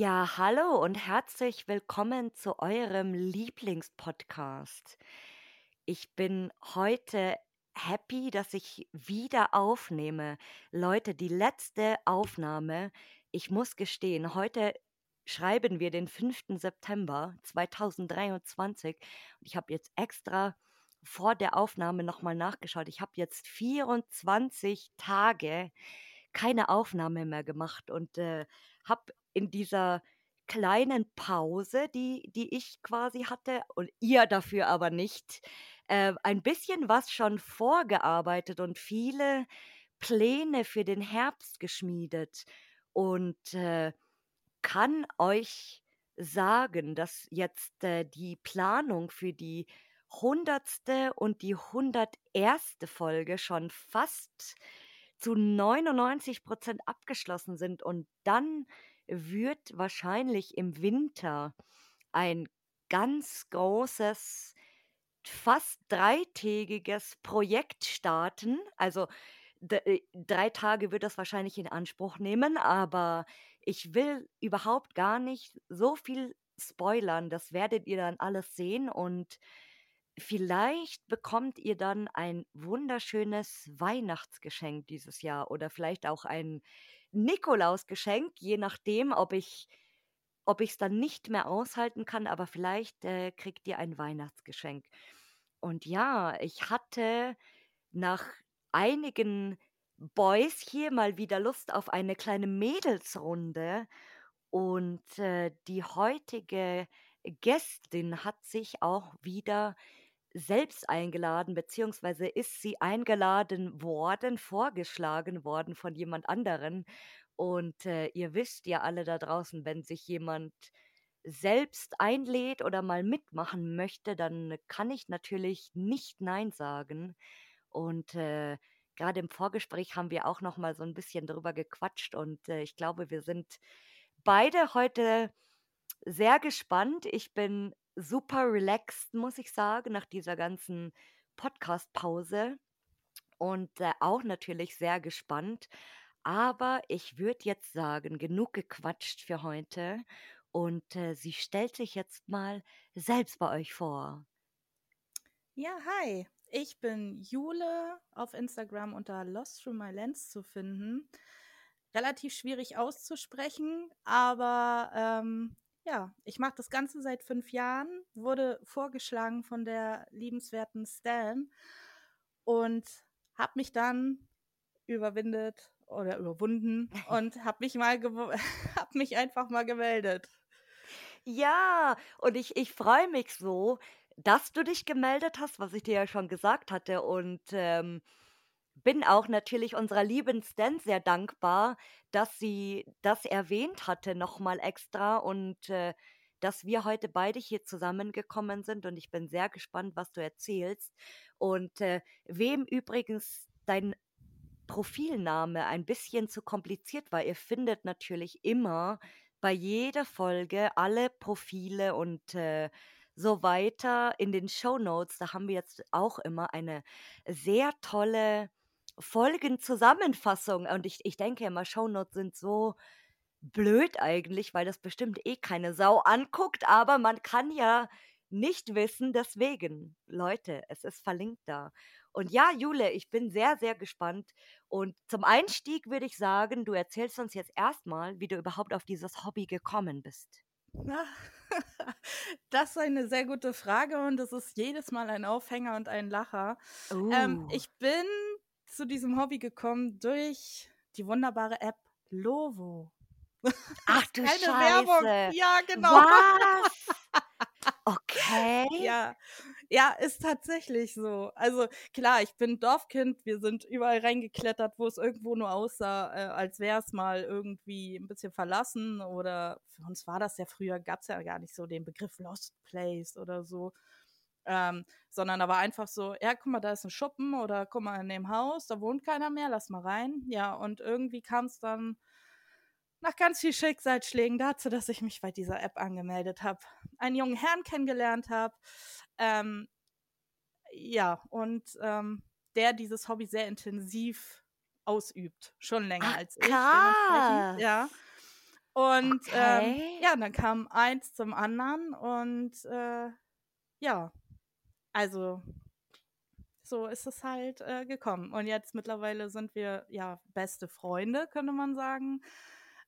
Ja, hallo und herzlich willkommen zu eurem Lieblingspodcast. Ich bin heute happy, dass ich wieder aufnehme. Leute, die letzte Aufnahme, ich muss gestehen, heute schreiben wir den 5. September 2023 und ich habe jetzt extra vor der Aufnahme nochmal nachgeschaut. Ich habe jetzt 24 Tage keine Aufnahme mehr gemacht und äh, habe in dieser kleinen Pause, die die ich quasi hatte und ihr dafür aber nicht, äh, ein bisschen was schon vorgearbeitet und viele Pläne für den Herbst geschmiedet und, äh, kann euch sagen, dass jetzt, äh, die Planung für die hundertste und die hunderterste Folge schon fast zu 99% abgeschlossen sind und dann wird wahrscheinlich im Winter ein ganz großes, fast dreitägiges Projekt starten. Also äh, drei Tage wird das wahrscheinlich in Anspruch nehmen, aber ich will überhaupt gar nicht so viel spoilern. Das werdet ihr dann alles sehen und vielleicht bekommt ihr dann ein wunderschönes Weihnachtsgeschenk dieses Jahr oder vielleicht auch ein Nikolausgeschenk, je nachdem, ob ich ob ich's dann nicht mehr aushalten kann, aber vielleicht, äh, kriegt ihr ein Weihnachtsgeschenk. Und ja, ich hatte nach einigen Boys hier mal wieder Lust auf eine kleine Mädelsrunde und, äh, die heutige Gästin hat sich auch wieder selbst eingeladen, beziehungsweise ist sie eingeladen worden, vorgeschlagen worden von jemand anderen. Und, äh, ihr wisst ja alle da draußen, wenn sich jemand selbst einlädt oder mal mitmachen möchte, dann kann ich natürlich nicht nein sagen. Und, äh, grade im Vorgespräch haben wir auch noch mal so ein bisschen drüber gequatscht und, äh, ich glaube, wir sind beide heute sehr gespannt. Ich bin super relaxed, muss ich sagen, nach dieser ganzen Podcast-Pause und, äh, auch natürlich sehr gespannt. Aber ich würde jetzt sagen, genug gequatscht für heute und, äh, sie stellt sich jetzt mal selbst bei euch vor. Ja, hi. Ich bin Jule, auf Instagram unter Lost Through My Lens zu finden. Relativ schwierig auszusprechen, aber, ähm, ja, ich mache das Ganze seit fünf Jahren, wurde vorgeschlagen von der liebenswerten Stan und habe mich dann überwindet oder überwunden und habe mich mal habe mich einfach mal gemeldet. Ja, und ich ich freue mich so, dass du dich gemeldet hast, was ich dir ja schon gesagt hatte und, ähm, bin auch natürlich unserer lieben Stan sehr dankbar, dass sie das erwähnt hatte noch mal extra und, äh, dass wir heute beide hier zusammengekommen sind und ich bin sehr gespannt, was du erzählst. Und, äh, wem übrigens dein Profilname ein bisschen zu kompliziert war, ihr findet natürlich immer bei jeder Folge alle Profile und, äh, so weiter in den Shownotes. Da haben wir jetzt auch immer eine sehr tolle Folgenzusammenfassung. Und ich ich denke immer, Shownotes sind so blöd eigentlich, weil das bestimmt eh keine Sau anguckt, aber man kann ja nicht wissen, deswegen. Leute, es ist verlinkt da. Und ja, Jule, ich bin sehr, sehr gespannt. Und zum Einstieg würde ich sagen, du erzählst uns jetzt erstmal, wie du überhaupt auf dieses Hobby gekommen bist. Das ist eine sehr gute Frage und es ist jedes Mal ein Aufhänger und ein Lacher. Ähm, Uh. ich bin zu diesem Hobby gekommen durch die wunderbare App Lovo. Ach du Keine Scheiße. Werbung. Ja, genau. Was? Okay. Ja, ja, ist tatsächlich so. Also klar, ich bin Dorfkind. Wir sind überall reingeklettert, wo es irgendwo nur aussah, äh, als wäre es mal irgendwie ein bisschen verlassen. Oder für uns war das ja früher, gab es ja gar nicht so den Begriff Lost Place oder so. Ähm, sondern da war einfach so, ja, guck mal, da ist ein Schuppen oder guck mal in dem Haus, da wohnt keiner mehr, lass mal rein. Ja, und irgendwie kam es dann nach ganz viel Schicksalsschlägen dazu, dass ich mich bei dieser App angemeldet habe, einen jungen Herrn kennengelernt habe, ähm, ja, und ähm, der dieses Hobby sehr intensiv ausübt, schon länger Ach, als ich. krass. Ja. Und ähm, Okay. ja, dann kam eins zum anderen und äh, ja, also so ist es halt äh, gekommen. Und jetzt mittlerweile sind wir ja beste Freunde, könnte man sagen.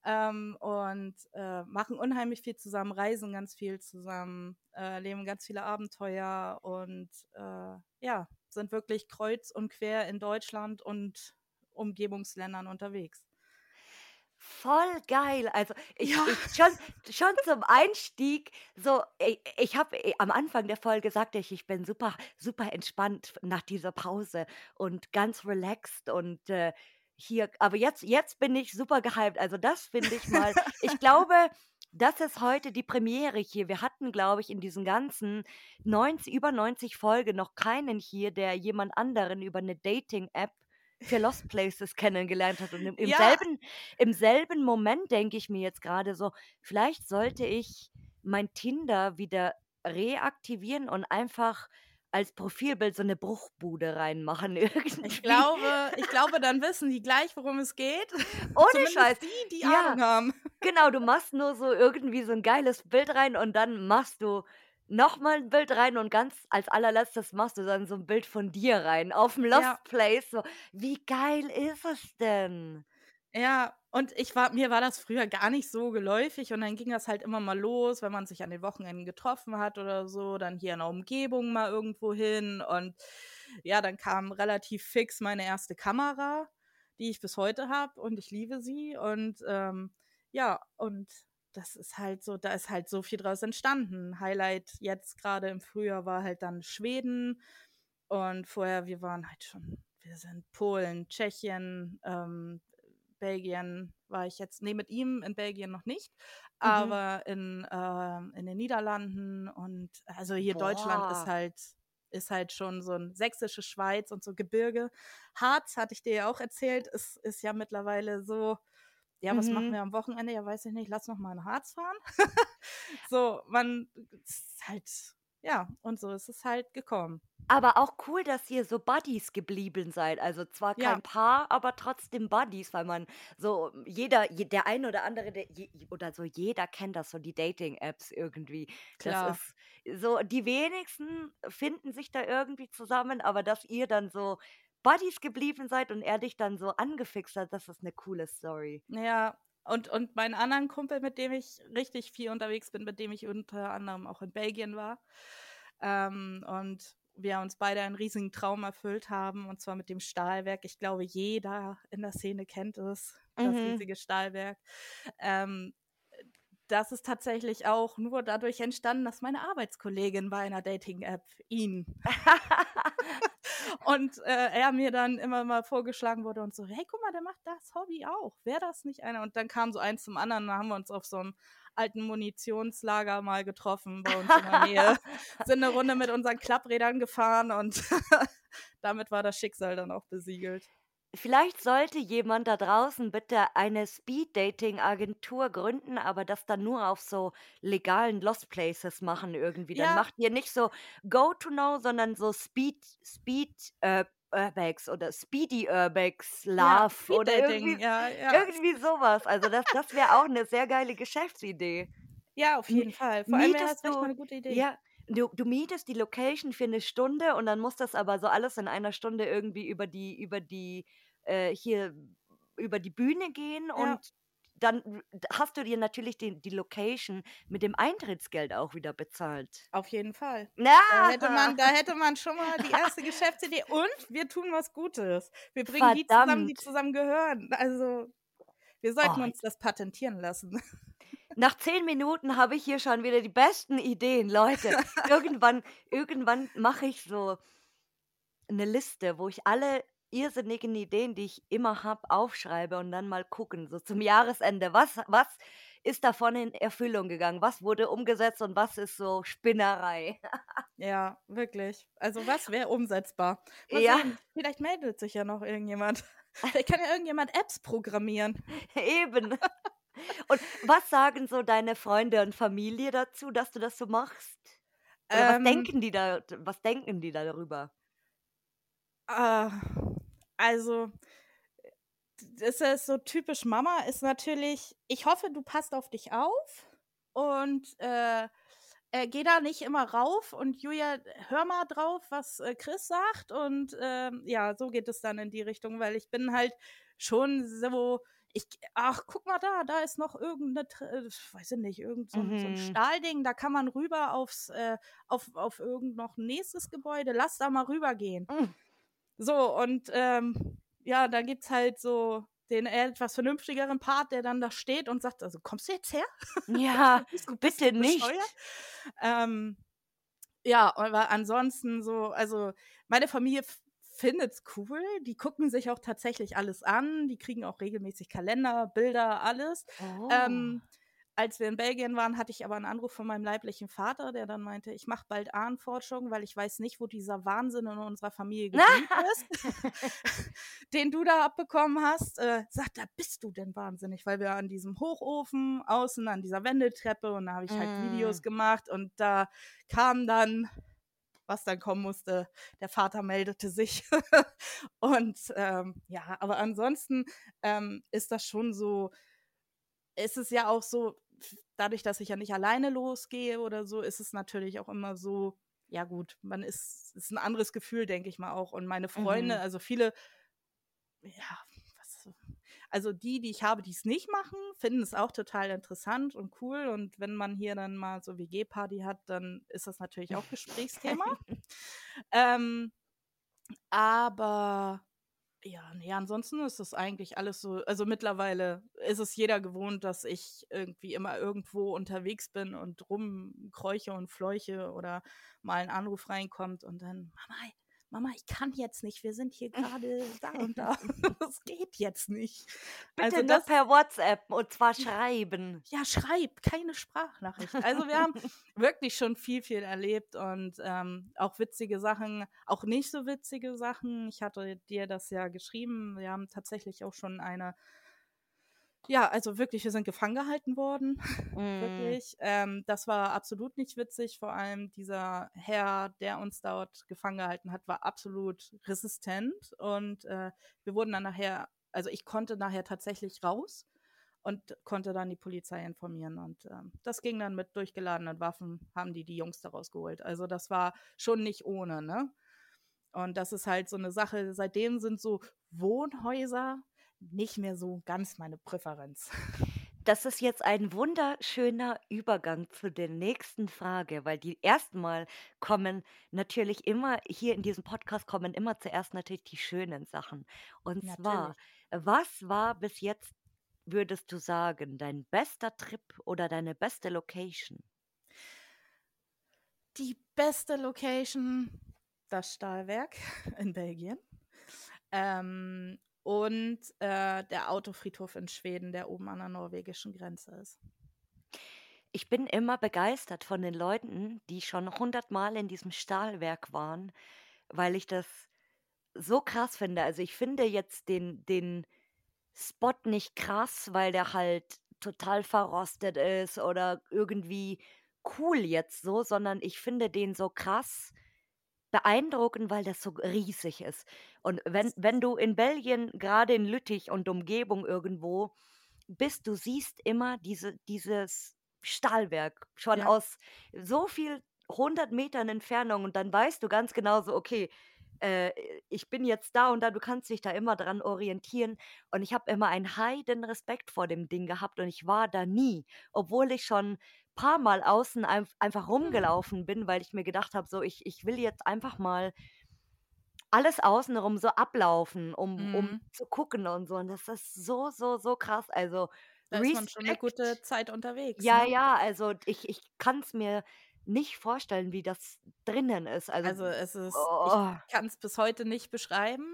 Ähm, und äh, machen unheimlich viel zusammen, reisen ganz viel zusammen, äh, erleben ganz viele Abenteuer und äh, ja, sind wirklich kreuz und quer in Deutschland und Umgebungsländern unterwegs. Voll geil. Also ich, Ja. ich schon, schon zum Einstieg, so, ich, ich habe am Anfang der Folge sagte ich, ich bin super, super entspannt nach dieser Pause und ganz relaxed und äh, hier, aber jetzt, jetzt bin ich super gehypt. Also das finde ich mal, ich glaube, das ist heute die Premiere hier. Wir hatten, glaube ich, in diesen ganzen 90, über 90 Folgen noch keinen hier, der jemand anderen über eine Dating-App für Lost Places kennengelernt hat. Und im, im, Ja. selben, im selben Moment denke ich mir jetzt gerade so, vielleicht sollte ich mein Tinder wieder reaktivieren und einfach als Profilbild so eine Bruchbude reinmachen irgendwie. Ich glaube, ich glaube, dann wissen die gleich, worum es geht. Ohne Zumindest Scheiß. die, die Ja. Ahnung haben. Genau, du machst nur so irgendwie so ein geiles Bild rein und dann machst du nochmal ein Bild rein und ganz als allerletztes machst du dann so ein Bild von dir rein auf dem Lost Ja. Place. So, wie geil ist es denn? Ja, und ich war, mir war das früher gar nicht so geläufig und dann ging das halt immer mal los, wenn man sich an den Wochenenden getroffen hat oder so, dann hier in der Umgebung mal irgendwo hin und ja, dann kam relativ fix meine erste Kamera, die ich bis heute habe und ich liebe sie und ähm, ja, und das ist halt so, da ist halt so viel draus entstanden. Highlight jetzt gerade im Frühjahr war halt dann Schweden und vorher, wir waren halt schon, wir sind Polen, Tschechien, ähm, Belgien war ich jetzt, nee, mit ihm in Belgien noch nicht, Mhm. aber in, ähm, in den Niederlanden und also hier Deutschland ist Boah. halt, ist halt schon so ein sächsische Schweiz und so Gebirge. Harz, hatte ich dir ja auch erzählt, ist, ist ja mittlerweile so, ja, was machen Mhm. wir am Wochenende? Ja, weiß ich nicht, lass noch mal in Harz fahren. so, man, ist halt, ja, und so ist es halt gekommen. Aber auch cool, dass ihr so Buddies geblieben seid. Also zwar kein Ja. Paar, aber trotzdem Buddies, weil man so jeder, je- der ein oder andere, der, oder so jeder kennt das so die Dating-Apps irgendwie. Klar. Das ist so, die wenigsten finden sich da irgendwie zusammen, aber dass ihr dann so Buddies geblieben seid und er dich dann so angefixt hat, das ist eine coole Story. Ja, und, und meinen anderen Kumpel, mit dem ich richtig viel unterwegs bin, mit dem ich unter anderem auch in Belgien war. Ähm, und wir uns beide einen riesigen Traum erfüllt haben, und zwar mit dem Stahlwerk. Ich glaube, jeder in der Szene kennt es, das Mhm. riesige Stahlwerk. Ähm, das ist tatsächlich auch nur dadurch entstanden, dass meine Arbeitskollegin bei einer Dating-App ihn und äh, er mir dann immer mal vorgeschlagen wurde und so, hey, guck mal, der macht das Hobby auch. Wäre das nicht einer? Und dann kam so eins zum anderen, dann haben wir uns auf so einem alten Munitionslager mal getroffen bei uns in der Nähe, sind eine Runde mit unseren Klapprädern gefahren und damit war das Schicksal dann auch besiegelt. Vielleicht sollte jemand da draußen bitte eine Speed-Dating-Agentur gründen, aber das dann nur auf so legalen Lost Places machen irgendwie. Dann Ja. macht ihr nicht so Go-to-Know, sondern so Speed, Speed äh, Urbex oder Speedy Urbex Ja, Love oder Speed-Dating, irgendwie, ja, ja. irgendwie sowas. Also das, das wäre auch eine sehr geile Geschäftsidee. Ja, auf jeden Fall. Vor allem wäre Mietest das echt du, mal eine gute Idee. ja, du, du mietest die Location für eine Stunde und dann muss das aber so alles in einer Stunde irgendwie über die, über die, äh, hier, über die Bühne gehen Ja. und dann hast du dir natürlich die, die Location mit dem Eintrittsgeld auch wieder bezahlt. Auf jeden Fall. Na! Da hätte man, da hätte man schon mal die erste Geschäftsidee. Und wir tun was Gutes. Wir bringen die zusammen, die Verdammt. zusammen gehören. Also, wir sollten Oh, uns das patentieren lassen. Nach zehn Minuten habe ich hier schon wieder die besten Ideen, Leute. Irgendwann, irgendwann mache ich so eine Liste, wo ich alle irrsinnigen Ideen, die ich immer habe, aufschreibe und dann mal gucken, so zum Jahresende, was, was ist davon in Erfüllung gegangen? Was wurde umgesetzt und was ist so Spinnerei? Ja, wirklich. Also was wäre umsetzbar? Mal Ja. sehen, vielleicht meldet sich ja noch irgendjemand. Vielleicht kann ja irgendjemand Apps programmieren. Eben. Und was sagen so deine Freunde und Familie dazu, dass du das so machst? Oder was Ähm, denken die da was denken die da darüber? äh, also, das ist so typisch Mama, ist natürlich, ich hoffe, du passt auf dich auf und äh, äh, geh da nicht immer rauf und Julia, hör mal drauf, was äh, Chris sagt und ähm, ja, so geht es dann in die Richtung, weil ich bin halt schon so, ich, ach, guck mal da, da ist noch irgendeine, äh, weiß ich nicht, irgend so, ein- so ein Mhm. Stahlding, da kann man rüber aufs, äh, auf, auf irgend noch ein nächstes Gebäude, lass da mal rübergehen. Mm. So, und ähm, ja, da gibt es halt so den etwas vernünftigeren Part, der dann da steht und sagt, also kommst du jetzt her? Ja, du, bitte nicht. Ähm, ja, aber ansonsten so, also meine Familie findet's cool. Die gucken sich auch tatsächlich alles an. Die kriegen auch regelmäßig Kalender, Bilder, alles. Oh. Ähm, als wir in Belgien waren, hatte ich aber einen Anruf von meinem leiblichen Vater, der dann meinte, ich mache bald Ahnenforschung, weil ich weiß nicht, wo dieser Wahnsinn in unserer Familie geblieben ist, den du da abbekommen hast. Äh, sagt, da bist du denn wahnsinnig, weil wir an diesem Hochofen außen an dieser Wendeltreppe und da habe ich halt Mm. Videos gemacht und da kam dann was dann kommen musste. Der Vater meldete sich. und ähm, ja, aber ansonsten ähm, ist das schon so, ist es ja auch so, dadurch, dass ich ja nicht alleine losgehe oder so, ist es natürlich auch immer so, ja gut, man ist, ist ein anderes Gefühl, denke ich mal auch. Und meine Freunde, Mhm. also viele, ja, also die, die ich habe, die es nicht machen, finden es auch total interessant und cool. Und wenn man hier dann mal so WG-Party hat, dann ist das natürlich auch Gesprächsthema. ähm, aber ja, nee, ansonsten ist das eigentlich alles so, also mittlerweile ist es jeder gewohnt, dass ich irgendwie immer irgendwo unterwegs bin und rumkreuche und fleuche oder mal ein Anruf reinkommt und dann, Mama, Mama, ich kann jetzt nicht, wir sind hier gerade da und da. Das geht jetzt nicht. Bitte Also nur das, per WhatsApp und zwar schreiben. ja, schreib, keine Sprachnachricht. Also wir haben wirklich schon viel, viel erlebt und ähm, auch witzige Sachen, auch nicht so witzige Sachen. Ich hatte dir das ja geschrieben. Wir haben tatsächlich auch schon eine, ja, also wirklich, wir sind gefangen gehalten worden. Mm. Wirklich. Ähm, das war absolut nicht witzig. Vor allem dieser Herr, der uns dort gefangen gehalten hat, war absolut resistent. Und äh, wir wurden dann nachher, also ich konnte nachher tatsächlich raus und konnte dann die Polizei informieren. Und ähm, das ging dann mit durchgeladenen Waffen, haben die die Jungs daraus geholt. Also das war schon nicht ohne, ne? Und das ist halt so eine Sache. Seitdem sind so Wohnhäuser nicht mehr so ganz meine Präferenz. Das ist jetzt ein wunderschöner Übergang zu der nächsten Frage, weil die ersten Mal kommen natürlich immer, hier in diesem Podcast kommen immer zuerst natürlich die schönen Sachen. Und zwar, Natürlich. was war bis jetzt, würdest du sagen, dein bester Trip oder deine beste Location? Die beste Location, das Stahlwerk in Belgien. Ähm, und äh, der Autofriedhof in Schweden, der oben an der norwegischen Grenze ist. Ich bin immer begeistert von den Leuten, die schon hundertmal in diesem Stahlwerk waren, weil ich das so krass finde. Also ich finde jetzt den, den Spot nicht krass, weil der halt total verrostet ist oder irgendwie cool jetzt so, sondern ich finde den so krass beeindruckend, weil das so riesig ist. Und wenn, wenn du in Belgien, gerade in Lüttich und Umgebung irgendwo bist, du siehst immer diese, dieses Stahlwerk schon Ja. aus so viel hundert Metern Entfernung und dann weißt du ganz genau so, okay, äh, ich bin jetzt da und da, du kannst dich da immer dran orientieren. Und ich habe immer einen heiden Respekt vor dem Ding gehabt und ich war da nie, obwohl ich schon paar Mal außen einf einfach rumgelaufen bin, weil ich mir gedacht habe, so ich, ich will jetzt einfach mal alles außenrum so ablaufen, um, um Mhm. zu gucken und so. Und das ist so, so, so krass. Also Da ist man schon eine Respekt. gute Zeit unterwegs. Ja, ne? ja, also ich, ich kann es mir nicht vorstellen, wie das drinnen ist. Also, Also es ist, oh, ich kann es bis heute nicht beschreiben.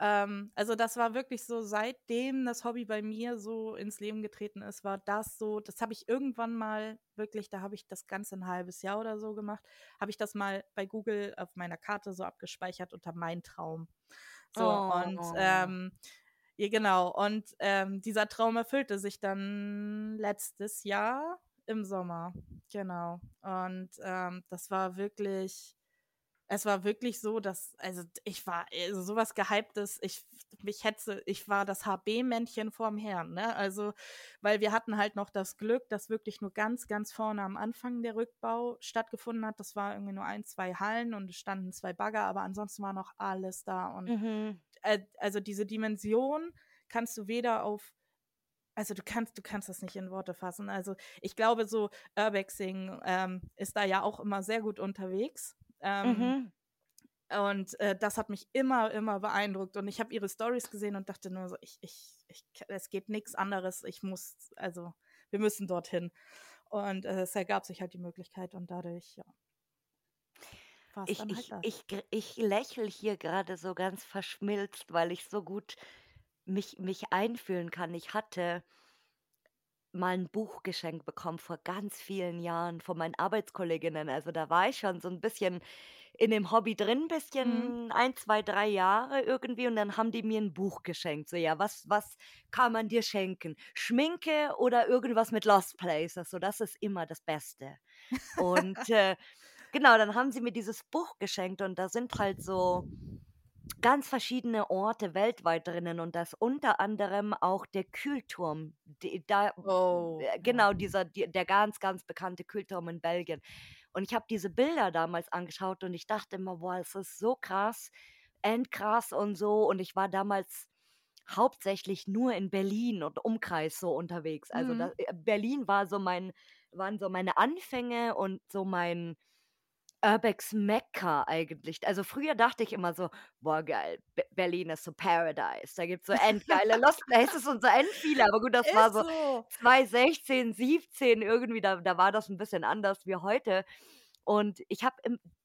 Ähm, also das war wirklich so, seitdem das Hobby bei mir so ins Leben getreten ist, war das so, das habe ich irgendwann mal wirklich, da habe ich das Ganze ein halbes Jahr oder so gemacht, habe ich das mal bei Google auf meiner Karte so abgespeichert unter mein Traum. So, und Oh. ähm, ja, genau. Und ähm, dieser Traum erfüllte sich dann letztes Jahr im Sommer. Genau. Und ähm, das war wirklich, es war wirklich so, dass, also ich war, also sowas Gehyptes, ich, mich hetze, ich war das HB-Männchen vorm Herrn, ne? Also, weil wir hatten halt noch das Glück, dass wirklich nur ganz, ganz vorne am Anfang der Rückbau stattgefunden hat. Das war irgendwie nur ein, zwei Hallen und es standen zwei Bagger, aber ansonsten war noch alles da. Und Mhm. äh, also diese Dimension kannst du weder auf also du kannst, du kannst das nicht in Worte fassen. Also ich glaube, so Urbexing ähm, ist da ja auch immer sehr gut unterwegs. Ähm, Mhm. Und äh, das hat mich immer, immer beeindruckt. Und ich habe ihre Stories gesehen und dachte nur so, ich, ich, ich, es geht nichts anderes. Ich muss, also wir müssen dorthin. Und äh, es ergab sich halt die Möglichkeit und dadurch, ja, war es Ich, dann halt ich, ich, gr- ich lächle hier gerade so ganz verschmilzt, weil ich so gut mich, mich einfühlen kann. Ich hatte mal ein Buch geschenkt bekommen vor ganz vielen Jahren von meinen Arbeitskolleginnen. Also da war ich schon so ein bisschen in dem Hobby drin, Mhm. bisschen ein, zwei, drei Jahre irgendwie. Und dann haben die mir ein Buch geschenkt. So, ja, was, was kann man dir schenken? Schminke oder irgendwas mit Lost Places? So, das ist immer das Beste. Und äh, genau, dann haben sie mir dieses Buch geschenkt und da sind halt so ganz verschiedene Orte weltweit drinnen und das unter anderem auch der Kühlturm. Die, da, Oh, äh, genau, dieser, die, der ganz, ganz bekannte Kühlturm in Belgien. Und ich habe diese Bilder damals angeschaut und ich dachte immer, boah, es ist so krass, endkrass und so. Und ich war damals hauptsächlich nur in Berlin und Umkreis so unterwegs. Also Mhm. da, äh, Berlin war so mein, waren so meine Anfänge und so mein Urbex Mekka eigentlich. Also früher dachte ich immer so, boah geil, Be Berlin ist so Paradise. Da gibt's so endgeile Lost Places und so end viele. Aber gut, das war Ist so so. 2016, 17 irgendwie, da, da war das ein bisschen anders wie heute. Und ich habe,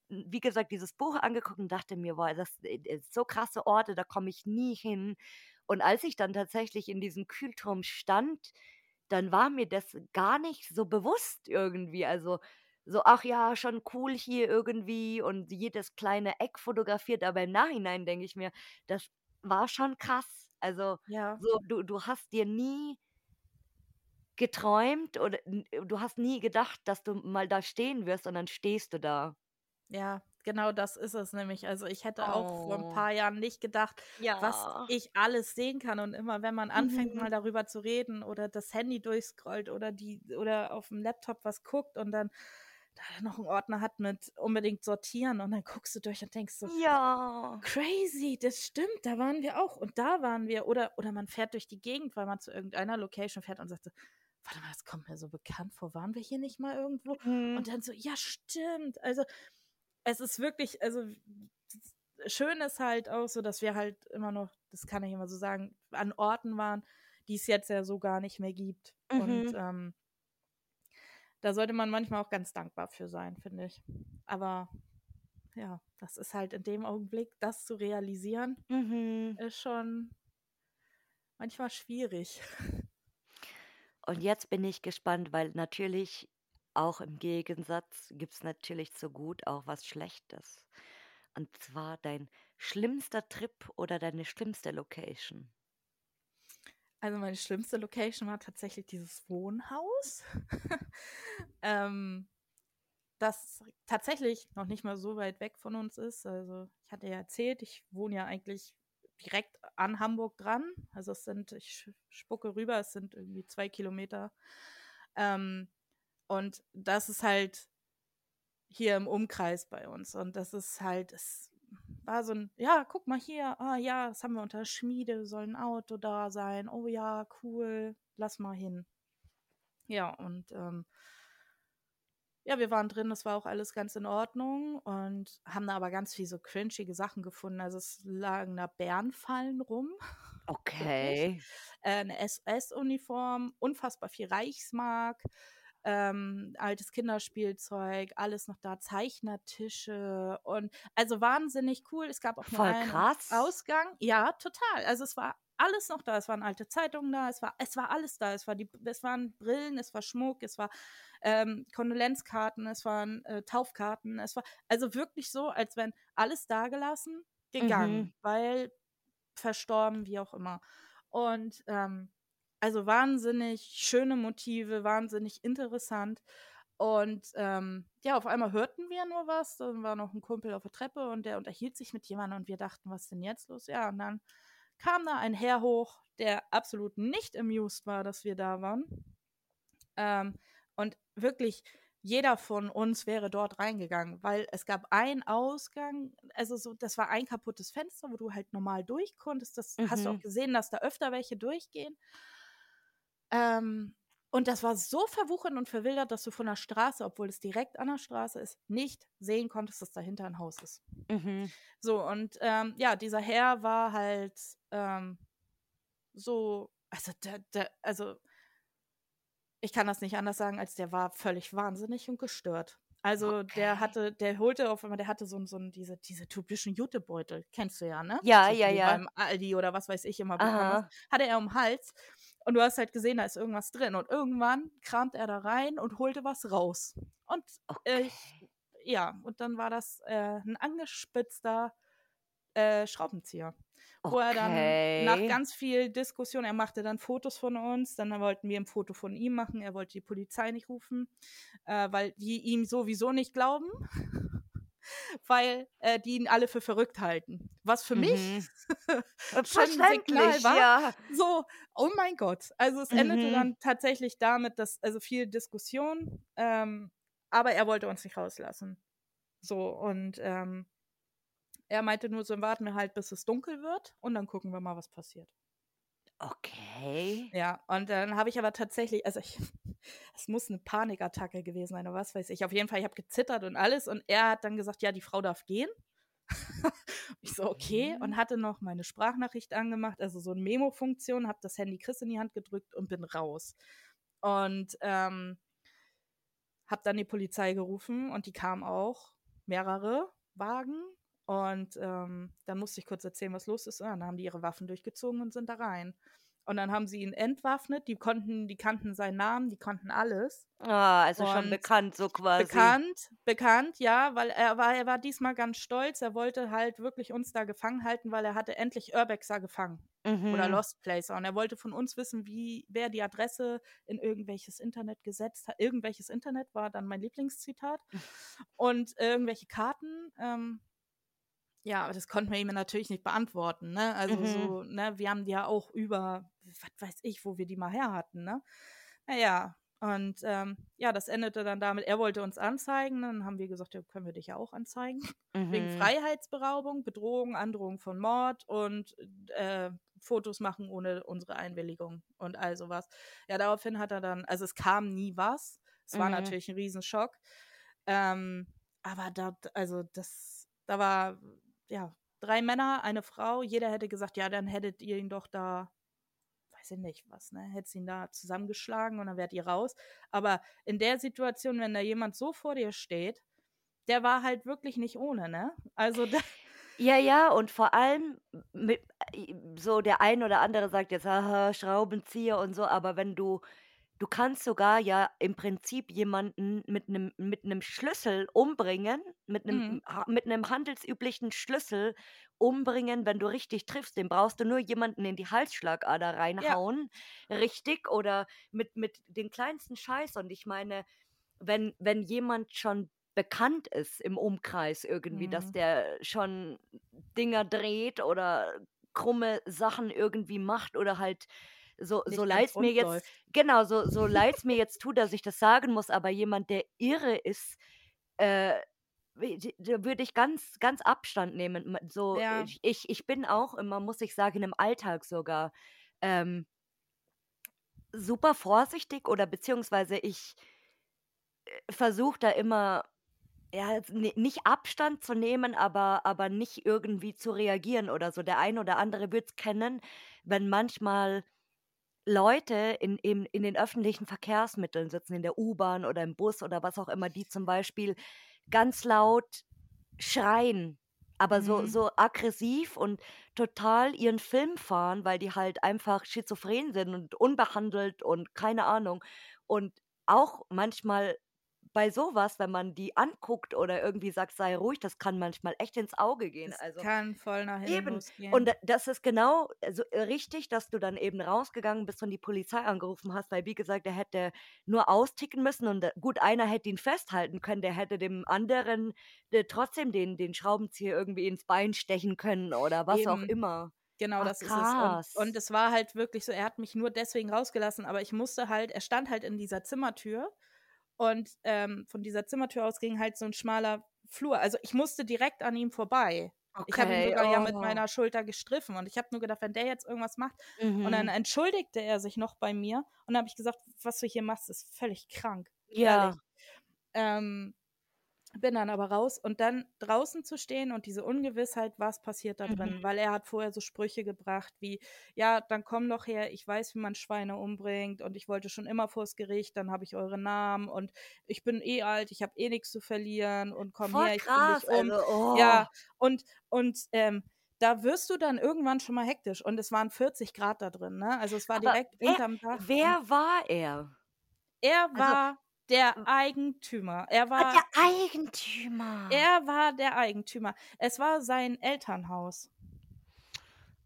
wie gesagt, dieses Buch angeguckt und dachte mir, boah, das ist so krasse Orte, da komme ich nie hin. Und als ich dann tatsächlich in diesem Kühlturm stand, dann war mir das gar nicht so bewusst irgendwie. Also so, ach ja, schon cool hier irgendwie und jedes kleine Eck fotografiert, aber im Nachhinein denke ich mir, das war schon krass. Also Ja. so, du, du hast dir nie geträumt oder n- du hast nie gedacht, dass du mal da stehen wirst und dann stehst du da. Ja, genau das ist es nämlich. Also ich hätte auch vor ein Oh. paar Jahren nicht gedacht, was Ja. ich alles sehen kann. Und immer, wenn man anfängt, Mhm. mal darüber zu reden oder das Handy durchscrollt oder die oder auf dem Laptop was guckt und dann da noch einen Ordner hat mit unbedingt sortieren und dann guckst du durch und denkst so, Ja. crazy, das stimmt, da waren wir auch und da waren wir. Oder, oder man fährt durch die Gegend, weil man zu irgendeiner Location fährt und sagt so, warte mal, das kommt mir so bekannt vor, waren wir hier nicht mal irgendwo? Mhm. Und dann so, ja, stimmt. Also es ist wirklich, also schön ist halt auch so, dass wir halt immer noch, das kann ich immer so sagen, an Orten waren, die es jetzt ja so gar nicht mehr gibt. Und Mhm. ähm, da sollte man manchmal auch ganz dankbar für sein, finde ich. Aber ja, das ist halt in dem Augenblick, das zu realisieren, Mhm. ist schon manchmal schwierig. Und jetzt bin ich gespannt, weil natürlich auch im Gegensatz gibt es natürlich zu gut auch was Schlechtes. Und zwar dein schlimmster Trip oder deine schlimmste Location. Also meine schlimmste Location war tatsächlich dieses Wohnhaus. ähm, das tatsächlich noch nicht mal so weit weg von uns ist. Also ich hatte ja erzählt, ich wohne ja eigentlich direkt an Hamburg dran. Also es sind, ich spucke rüber, es sind irgendwie zwei Kilometer. Ähm, und das ist halt hier im Umkreis bei uns. Und das ist halt, es war so ein, ja, guck mal hier, ah ja, das haben wir unter Schmiede, soll ein Auto da sein. Oh ja, cool, lass mal hin. Ja, und ähm, ja, wir waren drin, das war auch alles ganz in Ordnung und haben da aber ganz viel so cringige Sachen gefunden. Also es lagen da Bärenfallen rum. Okay. Äh, eine SS-Uniform, unfassbar viel Reichsmark, ähm, altes Kinderspielzeug, alles noch da, Zeichnertische und also wahnsinnig cool. Es gab auch Voll einen krass. Ausgang. Ja, total. Also es war alles noch da. Es waren alte Zeitungen da, es war, es war alles da. Es, war die, es waren Brillen, es war Schmuck, es war ähm, Kondolenzkarten, es waren äh, Taufkarten, es war also wirklich so, als wenn alles dagelassen, gegangen, Mhm. weil verstorben, wie auch immer. Und ähm, also wahnsinnig schöne Motive, wahnsinnig interessant. Und ähm, ja, auf einmal hörten wir nur was. Dann war noch ein Kumpel auf der Treppe und der unterhielt sich mit jemandem und wir dachten, was ist denn jetzt los? Ja, und dann kam da ein Herr hoch, der absolut nicht amused war, dass wir da waren. Ähm, und wirklich jeder von uns wäre dort reingegangen, weil es gab einen Ausgang, also so, das war ein kaputtes Fenster, wo du halt normal durch konntest. Das hast du auch Mhm. gesehen, dass da öfter welche durchgehen. Ähm, und das war so verwuchert und verwildert, dass du von der Straße, obwohl es direkt an der Straße ist, nicht sehen konntest, dass dahinter ein Haus ist. Mhm. So, und ähm, ja, dieser Herr war halt ähm, so, also, der, der, also, ich kann das nicht anders sagen, als der war völlig wahnsinnig und gestört. Also, der Okay. hatte, der holte auf einmal, der hatte so, so diese, diese typischen Jutebeutel, kennst du ja, ne? Ja, Solche, ja, ja. beim Aldi oder was weiß ich immer. Hatte er um den Hals und du hast halt gesehen, da ist irgendwas drin. Und irgendwann kramt er da rein und holte was raus. Und Okay. ich, ja, und dann war das äh, ein angespitzter äh, Schraubenzieher. Wo er dann nach Okay. ganz viel Diskussion, er machte dann Fotos von uns, dann wollten wir ein Foto von ihm machen, er wollte die Polizei nicht rufen, äh, weil die ihm sowieso nicht glauben, weil äh, die ihn alle für verrückt halten. Was für mich Mhm. schon ein Signal war, ja. so, oh mein Gott. Also es endete Mhm. dann tatsächlich damit, dass, also viel Diskussion, ähm, aber er wollte uns nicht rauslassen. So, und ähm, er meinte nur so, warten wir halt, bis es dunkel wird und dann gucken wir mal, was passiert. Okay. Ja, und dann habe ich aber tatsächlich, also ich, es muss eine Panikattacke gewesen sein oder was weiß ich. Auf jeden Fall, ich habe gezittert und alles und er hat dann gesagt, ja, die Frau darf gehen. ich so, okay, und Mhm. hatte noch meine Sprachnachricht angemacht, also so eine Memo-Funktion, habe das Handy Chris in die Hand gedrückt und bin raus. Und ähm, habe dann die Polizei gerufen und die kam auch, mehrere Wagen. Und ähm, dann musste ich kurz erzählen, was los ist. Und dann haben die ihre Waffen durchgezogen und sind da rein. Und dann haben sie ihn entwaffnet. Die konnten, die kannten seinen Namen, die kannten alles. Ah, also schon Und bekannt, so quasi. bekannt, bekannt, ja, weil er war, er war diesmal ganz stolz. Er wollte halt wirklich uns da gefangen halten, weil er hatte endlich Urbexer gefangen oder Mhm. Lost Placer. Und er wollte von uns wissen, wie, wer die Adresse in irgendwelches Internet gesetzt hat. Irgendwelches Internet war dann mein Lieblingszitat. Und irgendwelche Karten. Ähm, ja, aber das konnten wir ihm natürlich nicht beantworten, ne? Also Mhm. so, ne, wir haben die ja auch über, was weiß ich, wo wir die mal her hatten, ne? Naja, und ähm, ja, das endete dann damit, er wollte uns anzeigen, dann haben wir gesagt, ja, können wir dich ja auch anzeigen. Wegen Mhm. Freiheitsberaubung, Bedrohung, Androhung von Mord und äh, Fotos machen ohne unsere Einwilligung und all sowas. Ja, daraufhin hat er dann, also es kam nie was. Es war Mhm. natürlich ein Riesenschock. Ähm, aber da, also das, da war, ja, drei Männer, eine Frau, jeder hätte gesagt, ja, dann hättet ihr ihn doch da, weiß ich nicht was, ne, hättet ihn da zusammengeschlagen und dann wärt ihr raus. Aber in der Situation, wenn da jemand so vor dir steht, der war halt wirklich nicht ohne, ne? Also da, Ja, ja, und vor allem mit äh, so der ein oder andere sagt jetzt: „Aha, Schraubenzieher“ und so, aber wenn du du kannst sogar ja im Prinzip jemanden mit 'nem mit 'nem Schlüssel umbringen, mit 'nem Mhm. mit 'nem handelsüblichen Schlüssel umbringen, wenn du richtig triffst. Den brauchst du nur jemanden in die Halsschlagader ja, reinhauen, richtig, oder mit mit den kleinsten Scheiß. Und ich meine, wenn wenn jemand schon bekannt ist im Umkreis irgendwie, dass mhm. der schon Dinger dreht oder krumme Sachen irgendwie macht oder halt so so nicht leid's mir jetzt läuft. genau, so so leid's mir jetzt tut, dass ich das sagen muss, aber jemand, der irre ist, äh, da würde ich ganz ganz Abstand nehmen. So, Ja, ich ich ich bin auch immer, muss ich sagen, im Alltag sogar, ähm super vorsichtig oder beziehungsweise ich, äh, versuche da immer, ja, nicht Abstand zu nehmen, aber aber nicht irgendwie zu reagieren oder so. Der ein oder andere wird's kennen, wenn manchmal Leute in in in den öffentlichen Verkehrsmitteln sitzen, in der U-Bahn oder im Bus oder was auch immer, die zum Beispiel ganz laut schreien, aber so Mhm. so aggressiv und total ihren Film fahren, weil die halt einfach schizophren sind und unbehandelt und keine Ahnung. Und auch manchmal bei so was, wenn man die anguckt oder irgendwie sagt: „Sei ruhig“, das kann manchmal echt ins Auge gehen. Das Also kann voll nach hinten Eben. Und losgehen. da das ist genau, also, äh, richtig, dass du dann eben rausgegangen bist und die Polizei angerufen hast, weil wie gesagt, der hätte nur austicken müssen und, äh, gut, einer hätte ihn festhalten können, der hätte dem anderen, äh, trotzdem den den Schraubenzieher irgendwie ins Bein stechen können oder was auch Eben. immer. Genau, Ach das ist es. Und und krass. es war halt wirklich so, er hat mich nur deswegen rausgelassen, aber ich musste halt er stand halt in dieser Zimmertür und, ähm, von dieser Zimmertür aus ging halt so 'n schmaler Flur. Also, ich musste direkt an ihm vorbei. Ich habe ihn Okay, sogar ja mit oh. meiner Schulter gestriffen und ich habe nur gedacht, wenn der jetzt irgendwas macht und dann Mhm. entschuldigte er sich noch bei mir und dann habe ich gesagt: „Was du hier machst, ist völlig krank, ehrlich.“ Ja. Ähm, bin dann aber raus und dann draußen zu stehen und diese Ungewissheit, was passiert da drin? Mhm. Weil er hat vorher so Sprüche gebracht wie: „Ja, dann komm doch her, ich weiß, wie man Schweine umbringt und ich wollte schon immer vors Gericht, dann habe ich eure Namen und ich bin eh alt, ich habe eh nix zu verlieren und komm Voll her, ich bring dich krass, um.“ also, oh. Ja, und und, ähm, da wirst du dann irgendwann schon mal hektisch und es waren 40 Grad da drin, ne? Also, es war Aber direkt wer unterm Dach wer war er? Er Also war der w Eigentümer. Er Ah, der war Eigentümer. er war der Eigentümer. Es war sein Elternhaus.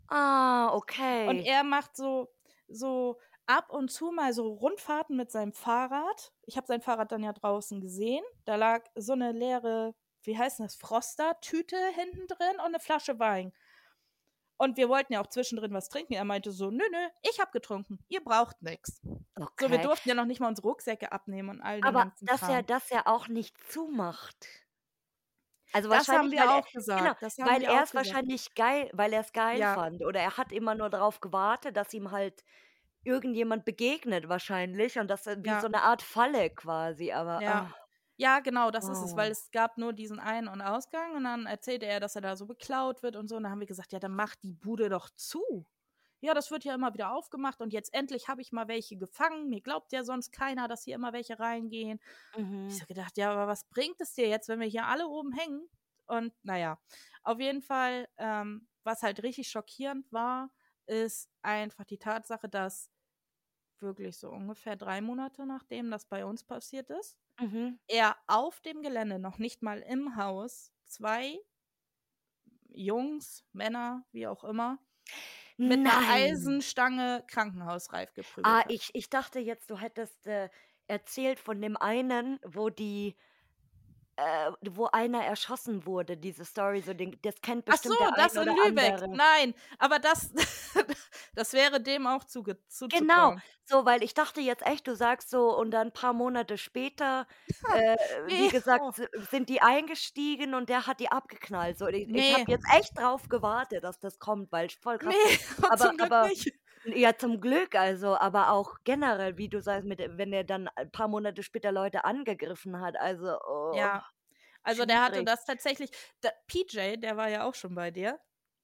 Ah, Und okay. er macht so so ab und zu mal so Rundfahrten mit seinem Fahrrad. Ich habe sein Fahrrad dann ja draußen gesehen. Da lag so 'ne leere, wie heißt das, Froster-Tüte hinten drin und 'ne Flasche Wein. Und wir wollten ja auch zwischendrin was trinken. Er meinte so: „Nö, nö, ich habe getrunken. Ihr braucht nix.“ So, wir Okay. durften ja noch nicht mal unsere Rucksäcke abnehmen und all den Aber ganzen dass er Kram. er auch nicht zumacht. Also, Das haben wahrscheinlich, wir er auch genau, gesagt. Das haben weil er's gesagt. wahrscheinlich geil weil er's geil Ja. fand oder er hat immer nur darauf gewartet, dass ihm halt irgendjemand begegnet wahrscheinlich und das, äh wie Ja. so 'ne Art Falle quasi, aber, Ja. ah. Ja, genau, das ist es, weil es gab nur diesen Ein und Ausgang und dann erzählte er, dass er da so beklaut wird und so. Und dann haben wir gesagt: „Ja, dann mach die Bude doch zu.“ „Ja, das wird ja immer wieder aufgemacht und jetzt endlich habe ich mal welche gefangen. Mir glaubt ja sonst keiner, dass hier immer welche reingehen.“ Ich Mhm. so gedacht: „Ja, aber was bringt es dir jetzt, wenn wir hier alle oben hängen?“ Und na ja, auf jeden Fall, ähm, was halt richtig schockierend war, ist einfach die Tatsache, dass wirklich so ungefähr 3 Monate, nachdem das bei uns passiert ist, Mhm. er auf dem Gelände, noch nicht mal im Haus, 2 Jungs, Männer, wie auch immer, mit Nein. Eisenstange krankenhausreif Ah, geprügelt hat. ich ich dachte jetzt, du hättest, äh, erzählt von dem einen, wo die äh, wo einer erschossen wurde, diese Story, so den das kennt Ach so, bestimmt das ein in Lübeck. andere. Nein, aber das das wäre dem auch zuge Genau, zuzutrauen. so, weil ich dachte jetzt echt, du sagst so und dann paar Monate später, äh, wie gesagt, sind die eingestiegen und der hat die abgeknallt. So, i ich habe jetzt echt drauf gewartet, dass das kommt, weil voll krass so. Aber aber nicht. Ja, zum Glück, also, aber auch generell, wie du sagst, mit wenn er dann ein paar Monate später Leute angegriffen hat, also, oh, Ja, also, der hatte schwierig. das tatsächlich d PJ, der war ja auch schon bei dir,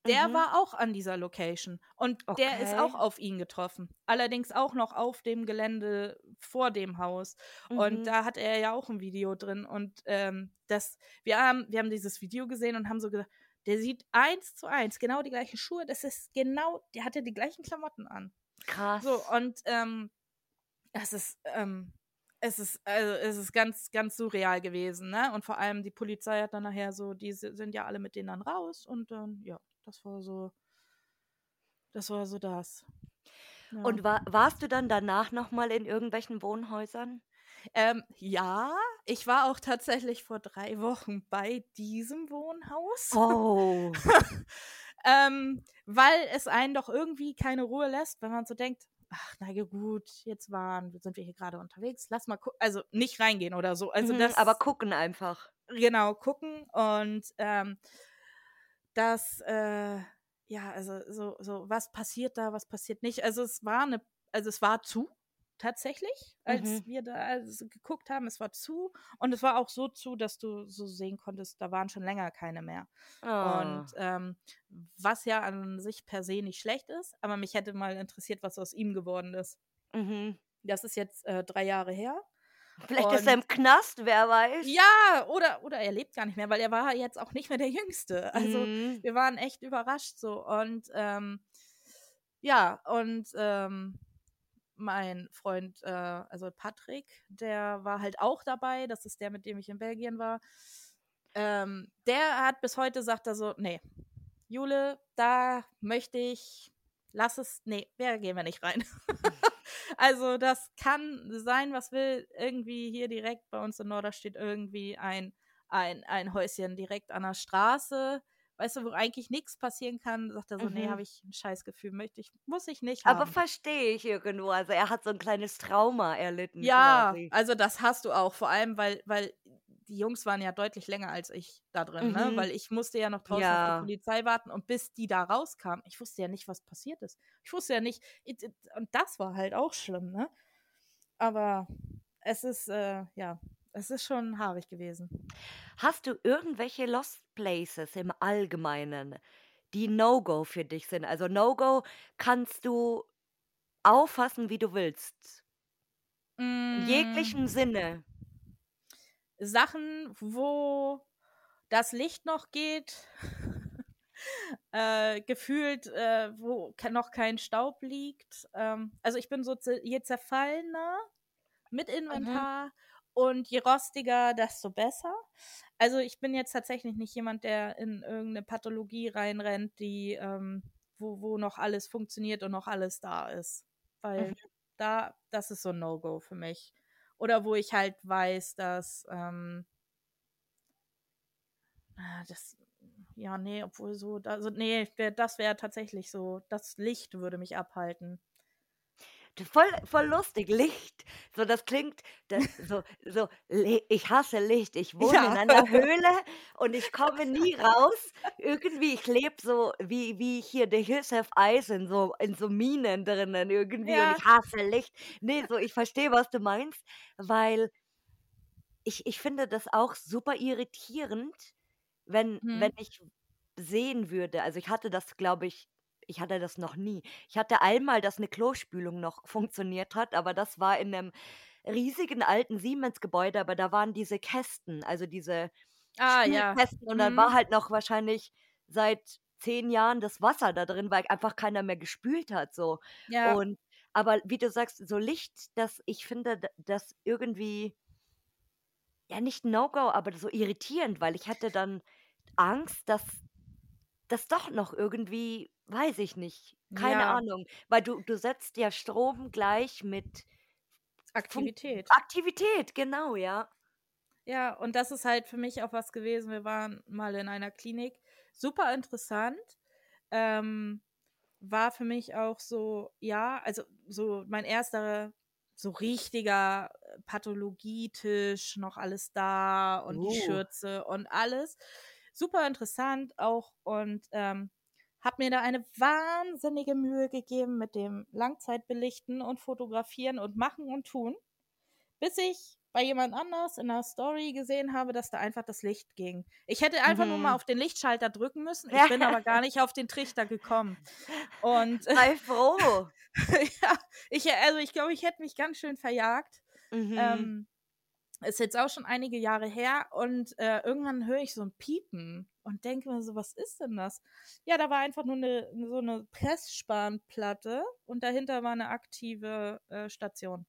der Mhm. war auch an dieser Location und der ist auch Okay. auf ihn getroffen. Allerdings auch noch auf dem Gelände vor dem Haus. Und Mhm. da hat er ja auch 'n Video drin und, ähm, das wir haben wir haben dieses Video gesehen und haben so gedacht: „Der sieht eins zu eins genau die gleichen Schuhe, das ist genau der hatte die gleichen Klamotten an.“ So, Krass. und, ähm, es ist, ähm es ist also, es ist ganz, ganz surreal gewesen, ne? Und vor allem die Polizei hat dann nachher so die si sind ja alle mit denen dann raus und dann ja, das war so das war so das. Ja. Und wa warst du dann danach noch mal in irgendwelchen Wohnhäusern? Ähm, ja, ich war auch tatsächlich vor 3 Wochen bei diesem Wohnhaus. Oh. Ähm, weil es einen doch irgendwie keine Ruhe lässt, wenn man so denkt: „Ach, na ja gut, jetzt waren sind wir hier grade unterwegs, lass mal gu“ also, nicht reingehen oder so. Also, Mhm, aber das gucken einfach. genau, gucken und, ähm das, äh ja, also, so so was passiert da, was passiert nicht? Also, es war 'ne also, es war zu. Tatsächlich, als Mhm. wir da also geguckt haben. Es war zu und es war auch so zu, dass du so sehen konntest, da waren schon länger keine mehr. Und Oh. ähm, was ja an sich per se nicht schlecht ist, aber mich hätte mal interessiert, was aus ihm geworden ist. Mhm. Das ist jetzt äh, drei Jahre her. Vielleicht ist er Und im Knast, wer weiß. ja, oder, oder er lebt gar nicht mehr, weil er war jetzt auch nicht mehr der Jüngste. Also Mhm. wir waren echt überrascht so. Und ähm, ja, und ähm, mein Freund, äh, also Patrick, der war halt auch dabei. Das ist der, mit dem ich in Belgien war. Ähm, der hat bis heute sagt er so, nee, Jule, da möchte ich, lass es, nee, da gehen wir nicht rein. also das kann sein, was will. Irgendwie hier direkt bei uns in Norder steht irgendwie ein, ein, ein Häuschen direkt an der Straße. Weißt du, wo eigentlich nichts passieren kann, sagt er so, nee, Mhm. habe ich ein Scheißgefühl, möchte ich, muss ich nicht Aber haben. verstehe ich irgendwo. Also er hat so ein kleines Trauma erlitten Ja, quasi. also das hast du auch, vor allem, weil, weil die Jungs waren ja deutlich länger als ich da drin, ne? Mhm. Weil ich musste ja noch draußen auf Ja. die Polizei warten und bis die da rauskamen, ich wusste ja nicht, was passiert ist. Ich wusste ja nicht, it- it- und das war halt auch schlimm, ne? Aber es ist, äh, ja, es ist schon haarig gewesen. Hast du irgendwelche Lost Places im Allgemeinen, die No-Go für dich sind? Also No-Go kannst du auffassen, wie du willst. In Mm, jeglichem Sinne. Sachen, wo das Licht noch geht, äh, gefühlt, äh, wo noch kein Staub liegt. Ähm, also ich bin so je zerfallener mit Mhm. Und je rostiger, desto besser. Also ich bin jetzt tatsächlich nicht jemand, der in irgendeine Pathologie reinrennt, die, ähm, wo, wo noch alles funktioniert und noch alles da ist. Weil Mhm. da, das ist so ein No-Go für mich. Oder wo ich halt weiß, dass, ähm, ah, das, ja, nee, obwohl so, also nee, das wäre tatsächlich so, das Licht würde mich abhalten. Voll, voll lustig, Licht. So, das klingt das, so, so, ich hasse Licht. Ich wohne Ja. in einer Höhle und ich komme nie raus. Irgendwie, ich lebe so wie, wie hier The Hills Have Eyes in so, in so Minen drinnen irgendwie Ja. und ich hasse Licht. Nee, so, ich verstehe, was du meinst, weil ich, ich finde das auch super irritierend, wenn, Hm. wenn ich sehen würde. Also ich hatte das, glaube ich, ich hatte das noch nie. Ich hatte einmal, dass eine Klospülung noch funktioniert hat, aber das war in einem riesigen alten Siemens-Gebäude, aber da waren diese Kästen, also diese Ah, ja. Spülkästen und dann war Mhm. halt noch wahrscheinlich seit zehn Jahren das Wasser da drin, weil einfach keiner mehr gespült hat, so. Ja. Und aber wie du sagst, so Licht, das ich finde das irgendwie ja nicht No-Go, aber so irritierend, weil ich hatte dann Angst, dass das doch noch irgendwie, weiß ich nicht, keine Ja. Ahnung, weil du du setzt ja Strom gleich mit Fun Aktivität. Aktivität, genau, ja. Ja, und das ist halt für mich auch was gewesen. Wir waren mal in einer Klinik. Super interessant. Ähm, war für mich auch so, ja, also so mein erster so richtiger äh, Pathologietisch, noch alles da und die Uh. Schürze und alles. Super interessant auch und ähm, habe mir da eine wahnsinnige Mühe gegeben mit dem Langzeitbelichten und Fotografieren und Machen und Tun, bis ich bei jemand anders in der Story gesehen habe, dass da einfach das Licht ging. Ich hätte einfach nur mal Mhm. auf den Lichtschalter drücken müssen. Ich bin aber gar nicht auf den Trichter gekommen. Und Sei froh. ja, ich, also ich glaube, ich hätte mich ganz schön verjagt. Mhm. Ähm, ist jetzt auch schon einige Jahre her und äh, irgendwann höre ich so ein Piepen und denke mir so, was ist denn das? Ja, da war einfach nur eine, so eine Pressspanplatte und dahinter war eine aktive äh, Station.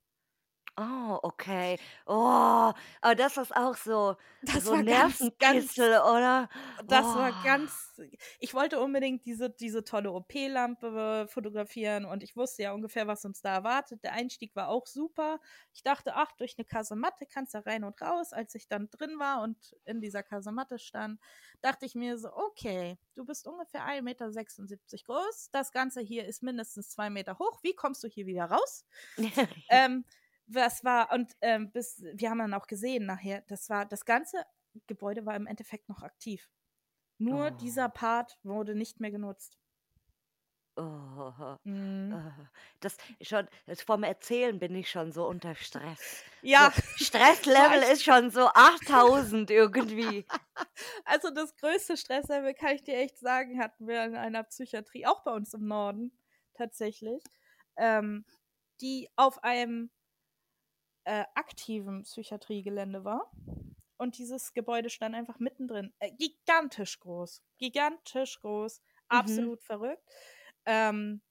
Oh, okay. Oh, aber das ist auch so Das so war ganz, ganz, Nervenkitzel, oder? das war Oh. ganz, ich wollte unbedingt diese, diese tolle OP-Lampe fotografieren und ich wusste ja ungefähr, was uns da erwartet. Der Einstieg war auch super. Ich dachte, ach, durch eine Kasematte kannst du rein und raus. Als ich dann drin war und in dieser Kasematte stand, dachte ich mir so, okay, du bist ungefähr 1,76 Meter groß. Das Ganze hier ist mindestens zwei Meter hoch. Wie kommst du hier wieder raus? ähm, was war, und ähm, bis, wir haben dann auch gesehen nachher, das war, das ganze Gebäude war im Endeffekt noch aktiv. Nur Oh. dieser Part wurde nicht mehr genutzt. Oh, Mhm. äh, das schon vom Erzählen bin ich schon so unter Stress. So, Ja, Stresslevel war ich ist schon so 8000 irgendwie. Also, das größte Stresslevel, kann ich dir echt sagen, hatten wir in einer Psychiatrie, auch bei uns im Norden tatsächlich, ähm, die auf einem äh, aktiven Psychiatriegelände war. Und dieses Gebäude stand einfach mittendrin. Äh, gigantisch groß. Gigantisch groß. Mhm. Absolut verrückt. Ähm,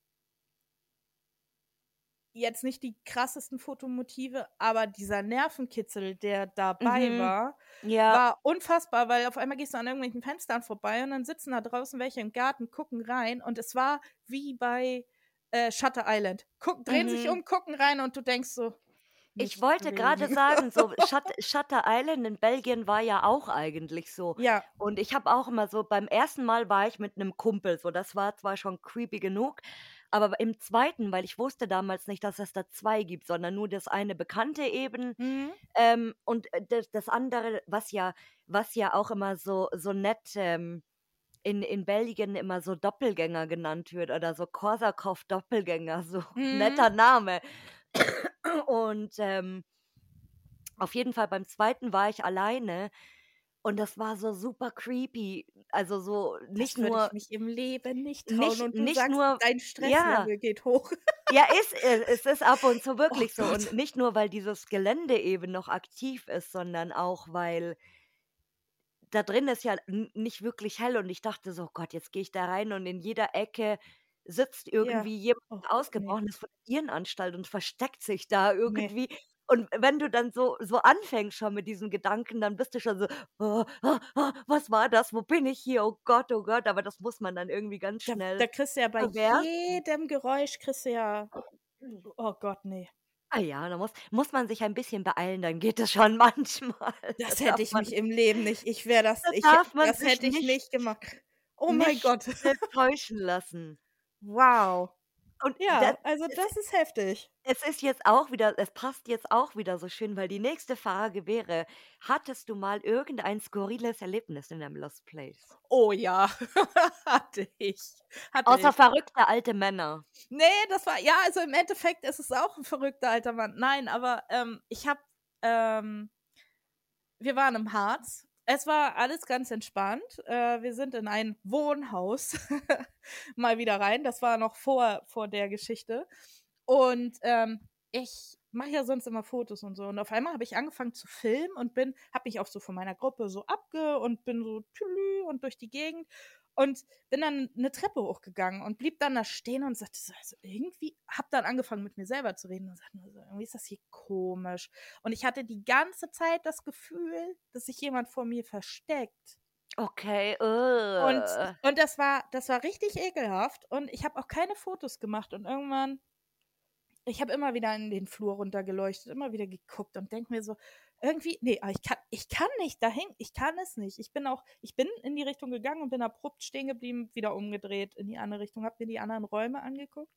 jetzt nicht die krassesten Fotomotive, aber dieser Nervenkitzel, der dabei Mhm. war, Ja. war unfassbar, weil auf einmal gehst du an irgendwelchen Fenstern vorbei und dann sitzen da draußen welche im Garten, gucken rein und es war wie bei äh, Shutter Island. Guck, drehen sich Mhm. um, gucken rein und du denkst so, Ich wollte gerade sagen, so Shut Shutter Island in Belgien war ja auch eigentlich so. Ja. Und ich habe auch immer so beim ersten Mal war ich mit 'nem Kumpel, so das war zwar schon creepy genug, aber im zweiten, weil ich wusste damals nicht, dass es da 2 gibt, sondern nur das eine Bekannte eben, Mhm. ähm, und, äh, das das andere, was ja was ja auch immer so so nett, ähm, in in Belgien immer so Doppelgänger genannt wird oder so Korsakow-Doppelgänger, so Mhm. netter Name. Und, ähm auf jeden Fall beim zweiten war ich alleine und das war so super creepy. Also, so Das nicht würde nur ich mich im Leben nicht trauen nicht und du nicht sagst, nur dein ja. Stresslevel geht hoch. Ja, ist äh, es ist ab und zu Oh wirklich so. Gott. Und nicht nur, weil dieses Gelände eben noch aktiv ist, sondern auch, weil da drin ist ja nicht wirklich hell und ich dachte so: „Gott, jetzt gehe ich da rein und in jeder Ecke sitzt Ja. irgendwie jemand Oh, ne. Ausgebrochenes von der Irrenanstalt und versteckt sich da irgendwie.“ Und wenn du dann so so anfängst schon mit diesen Gedanken, dann bist du schon so: „Oh, oh, oh, was war das? Wo bin ich hier? Oh Gott, oh Gott.“ Aber das muss man dann irgendwie ganz Da schnell da kriegst du ja bei bewerten. jedem Geräusch kriegst du ja oh Gott, ne. Ah ja, da muss muss man sich ein bisschen beeilen, dann geht es schon manchmal. Das Das hätte ich man mich im Leben nicht ich wäre das das ich hä darf man das sich hätte ich nicht nicht gemacht. Oh mein Gott. täuschen lassen. Wow. Und das Ja, also es das ist heftig. es ist jetzt auch wieder es passt jetzt auch wieder so schön, weil die nächste Frage wäre: Hattest du mal irgendein skurriles Erlebnis in einem Lost Place? Oh ja, hatte ich. Hatte Außer ich. verrückte alte Männer. Ne, das war ja, also im Endeffekt ist es auch 'n verrückter alter Mann. Nein, aber, ähm, ich habe ähm wir waren im Harz. Es war alles ganz entspannt. Äh, wir sind in ein Wohnhaus mal wieder rein. Das war noch vor vor der Geschichte. Und, ähm, ich mache ja sonst immer Fotos und so. Und auf einmal habe ich angefangen zu filmen und bin habe mich auch so von meiner Gruppe so abge und bin so tülü und durch die Gegend und bin dann 'ne Treppe hochgegangen und blieb dann da stehen und sagte so: „Also, irgendwie“ habe dann angefangen, mit mir selber zu reden und sagte nur so: „Irgendwie ist das hier komisch.“ Und ich hatte die ganze Zeit das Gefühl, dass sich jemand vor mir versteckt. Okay, Und äh. und das war das war richtig ekelhaft und ich habe auch keine Fotos gemacht und irgendwann ich habe immer wieder in den Flur runtergeleuchtet, immer wieder geguckt und denke mir so: „Irgendwie ne, aber ich kann ich kann nicht dahin. Ich kann es nicht.“ Ich bin auch ich bin in die Richtung gegangen und bin abrupt stehen geblieben, wieder umgedreht in die andere Richtung, habe mir die anderen Räume angeguckt.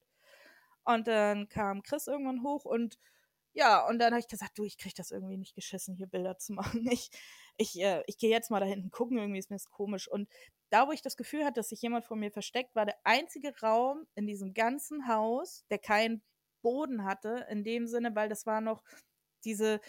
Und dann kam Chris irgendwann hoch und ja, und dann habe ich gesagt: „Du, ich kriege das irgendwie nicht geschissen, hier Bilder zu machen. Ich ich, äh ich gehe jetzt mal da hinten gucken, irgendwie ist mir das komisch.“ Und da, wo ich das Gefühl hatte, dass sich jemand vor mir versteckt, war der einzige Raum in diesem ganzen Haus, der keinen Boden hatte in dem Sinne, weil das war noch diese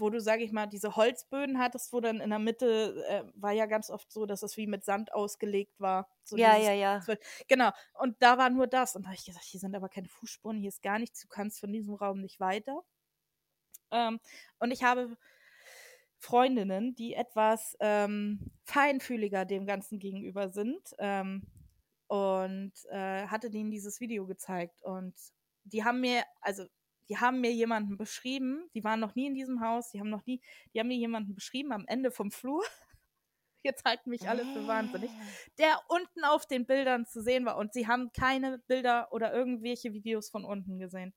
wo du, sage ich mal, diese Holzböden hattest, wo dann in der Mitte äh, war ja ganz oft so, dass es wie mit Sand ausgelegt war. So Ja, ja, ja. genau. Und da war nur das. Und da habe ich gesagt: „Hier sind aber keine Fußspuren, hier ist gar nichts. Du kannst von diesem Raum nicht weiter.“ Ähm, und ich habe Freundinnen, die etwas, ähm, feinfühliger dem Ganzen gegenüber sind, ähm, und, äh, hatte denen dieses Video gezeigt. Und die haben mir also, die haben mir jemanden beschrieben, die waren noch nie in diesem Haus, die haben noch nie die haben mir jemanden beschrieben am Ende vom Flur. Jetzt halten mich alle für wahnsinnig, Äh. der unten auf den Bildern zu sehen war und sie haben keine Bilder oder irgendwelche Videos von unten gesehen.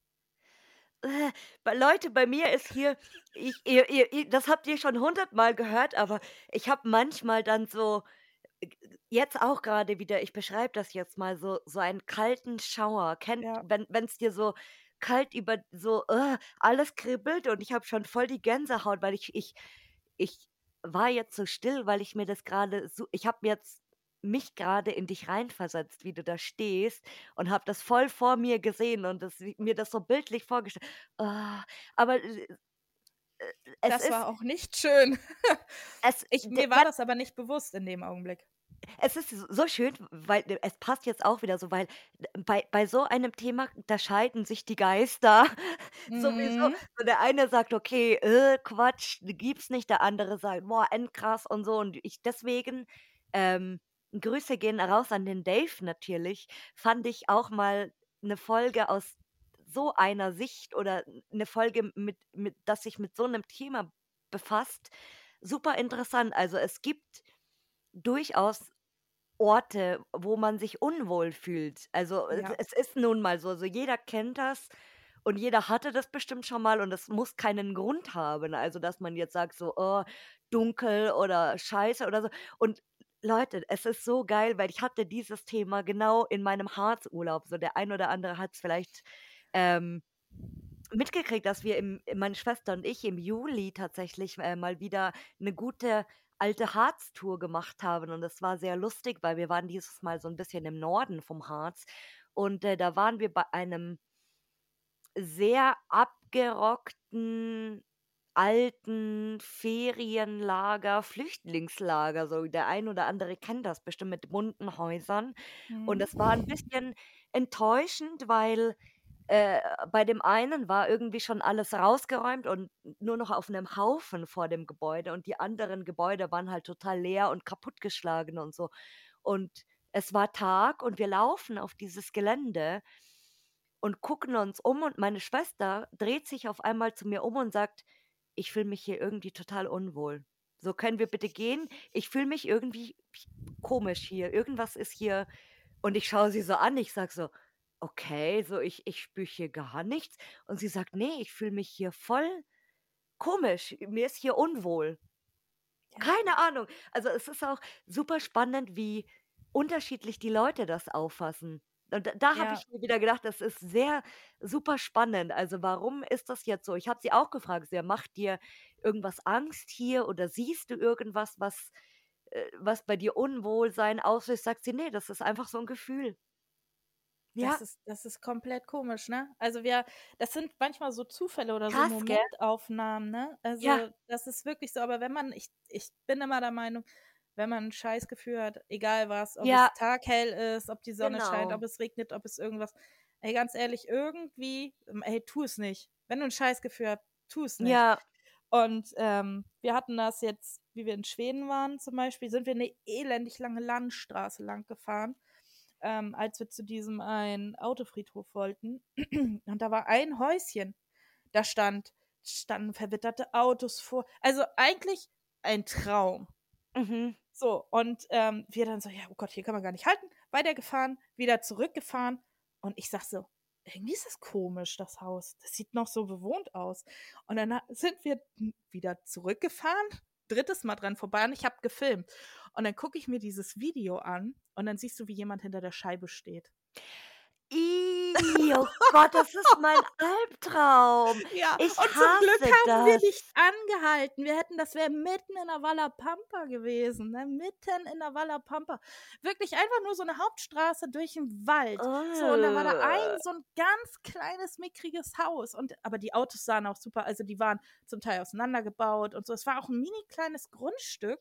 Äh, Leute, bei mir ist hier ich ihr ihr das habt ihr schon hundertmal gehört, aber ich habe manchmal dann so äh, jetzt auch grade wieder, ich beschreibe das jetzt mal so so einen kalten Schauer. Kennt Ja. wenn wenn's dir so kalt über so, äh, alles kribbelt und ich habe schon voll die Gänsehaut, weil ich ich ich war jetzt so still, weil ich mir das grade so ich habe jetzt mich gerade in dich reinversetzt, wie du da stehst und habe das voll vor mir gesehen und das, mir das so bildlich vorgestellt. Oh, aber äh, es das war auch nicht schön. es, ich, mir war das aber nicht bewusst in dem Augenblick. Es ist so schön, weil es passt jetzt auch wieder so, weil bei, bei so einem Thema, da scheiden sich die Geister sowieso. Mhm. So der eine sagt, okay, äh, Quatsch, gibt's nicht. Der andere sagt, boah, endkrass und so. Und ich deswegen, ähm, Grüße gehen raus an den Dave natürlich, fand ich auch mal eine Folge aus so einer Sicht oder eine Folge, mit, mit, dass sich mit so einem Thema befasst, super interessant. Also es gibt durchaus Orte, wo man sich unwohl fühlt. Also es, es ist nun mal so, also jeder kennt das und jeder hatte das bestimmt schon mal und es muss keinen Grund haben. Also dass man jetzt sagt so, oh, dunkel oder scheiße oder so. Und Leute, es ist so geil, weil ich hatte dieses Thema genau in meinem Harzurlaub. So der ein oder andere hat es vielleicht ähm, mitgekriegt, dass wir im, meine Schwester und ich im Juli tatsächlich äh, mal wieder eine gute alte Harz-Tour gemacht haben. Und das war sehr lustig, weil wir waren dieses Mal so ein bisschen im Norden vom Harz. Und äh, da waren wir bei einem sehr abgerockten alten Ferienlager, Flüchtlingslager. So der ein oder andere kennt das bestimmt mit bunten Häusern. Und das war ein mhm. bisschen enttäuschend, weil äh, bei dem einen war irgendwie schon alles rausgeräumt und nur noch auf einem Haufen vor dem Gebäude und die anderen Gebäude waren halt total leer und kaputtgeschlagen und so. Und es war Tag und wir laufen auf dieses Gelände und gucken uns um und meine Schwester dreht sich auf einmal zu mir um und sagt, ich fühle mich hier irgendwie total unwohl. So können wir bitte gehen. Ich fühle mich irgendwie komisch hier. Irgendwas ist hier. Und ich schaue sie so an. Ich sage so, okay, so ich, ich spüre hier gar nichts. Und sie sagt, nee, ich fühle mich hier voll komisch. Mir ist hier unwohl. Ja. Keine Ahnung. Also es ist auch super spannend, wie unterschiedlich die Leute das auffassen. Und da, da habe ich mir wieder gedacht, das ist sehr super spannend. Also warum ist das jetzt so? Ich habe sie auch gefragt, sie macht dir irgendwas Angst hier oder siehst du irgendwas, was, äh, was bei dir Unwohlsein auslöst? Sagt sie, nee, das ist einfach so ein Gefühl. Ja. Das ist, das ist komplett komisch, ne? Also wir, das sind manchmal so Zufälle oder Krass, so Momentaufnahmen, ne? Also ja. das ist wirklich so, aber wenn man, ich, ich bin immer der Meinung, wenn man ein Scheißgefühl hat, egal was, ob ja. es taghell ist, ob die Sonne genau. scheint, ob es regnet, ob es irgendwas. Ey, ganz ehrlich, irgendwie, ähm, ey, tu es nicht. Wenn du ein Scheißgefühl hast, tu es nicht. Ja. Und ähm, wir hatten das jetzt, wie wir in Schweden waren zum Beispiel, sind wir eine elendig lange Landstraße lang gefahren, ähm, als wir zu diesem einen Autofriedhof wollten. Und da war ein Häuschen. Da stand, standen verwitterte Autos vor. Also eigentlich ein Traum. Mhm. So, und ähm, wir dann so, ja, oh Gott, hier kann man gar nicht halten. Weitergefahren, wieder zurückgefahren. Und ich sag so, irgendwie ist das komisch, das Haus. Das sieht noch so bewohnt aus. Und dann sind wir wieder zurückgefahren, drittes Mal dran vorbei und ich habe gefilmt. Und dann gucke ich mir dieses Video an und dann siehst du, wie jemand hinter der Scheibe steht. Ih, oh Gott, das ist mein Albtraum. Ja, ich und zum Glück haben wir nicht angehalten. Wir hätten, das wäre mitten in der Walla Pampa gewesen, ne? mitten in der Walla Pampa. Wirklich einfach nur so eine Hauptstraße durch den Wald. Oh. So, und da war da ein so ein ganz kleines, mickriges Haus. Und, aber die Autos sahen auch super, also die waren zum Teil auseinandergebaut und so. Es war auch ein mini kleines Grundstück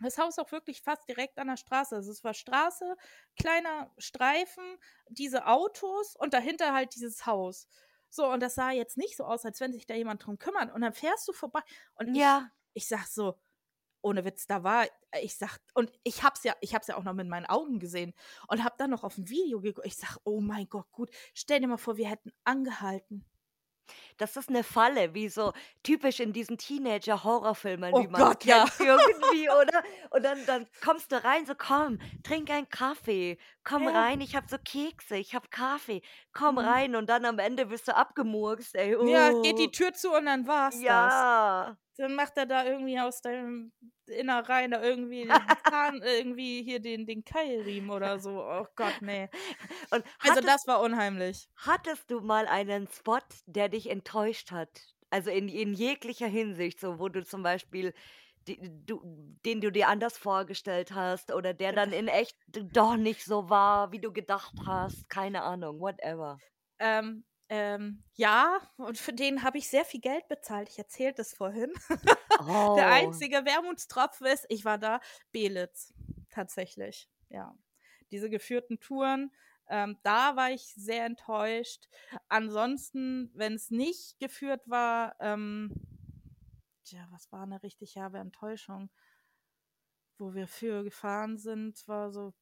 das Haus auch wirklich fast direkt an der Straße. Also es war Straße, kleiner Streifen, diese Autos und dahinter halt dieses Haus. So, und das sah jetzt nicht so aus, als wenn sich da jemand drum kümmert. Und dann fährst du vorbei und ja. ich, ich sag so, ohne Witz, da war, ich sag, und ich hab's ja, ich hab's ja auch noch mit meinen Augen gesehen und hab dann noch auf ein Video geguckt. Ich sag, oh mein Gott, gut, stell dir mal vor, wir hätten angehalten. Das ist eine Falle, wie so typisch in diesen Teenager-Horrorfilmen, Oh wie man Gott, ja. irgendwie, oder? Und dann dann kommst du rein, so: „Komm, trink einen Kaffee. Komm Ja. rein, ich habe so Kekse, ich habe Kaffee. Komm Mhm. rein.“ Und dann am Ende wirst du abgemurkst, ey. Ja, geht die oh. Tür zu und dann war's das. Ja. Dann macht er da irgendwie aus deinem Innereien da irgendwie Zahn irgendwie hier den den Keilriemen oder so. Oh Gott, ne. Und Also, das war unheimlich. hattest du mal einen Spot, der dich enttäuscht hat? Also, in in jeglicher Hinsicht, so wo du zum Beispiel die, du, den du dir anders vorgestellt hast oder der dann in echt doch nicht so war, wie du gedacht hast. Keine Ahnung, whatever. Ähm, ähm, ja, und für den habe ich sehr viel Geld bezahlt. Ich erzählte es vorhin. Oh. Der einzige Wermutstropfen ist, ich war da, Belitz. Tatsächlich, ja. Diese geführten Touren, ähm, da war ich sehr enttäuscht. Ansonsten, wenn es nicht geführt war, ähm, tja, was war eine richtig herbe Enttäuschung? Wo wir für gefahren sind, war so,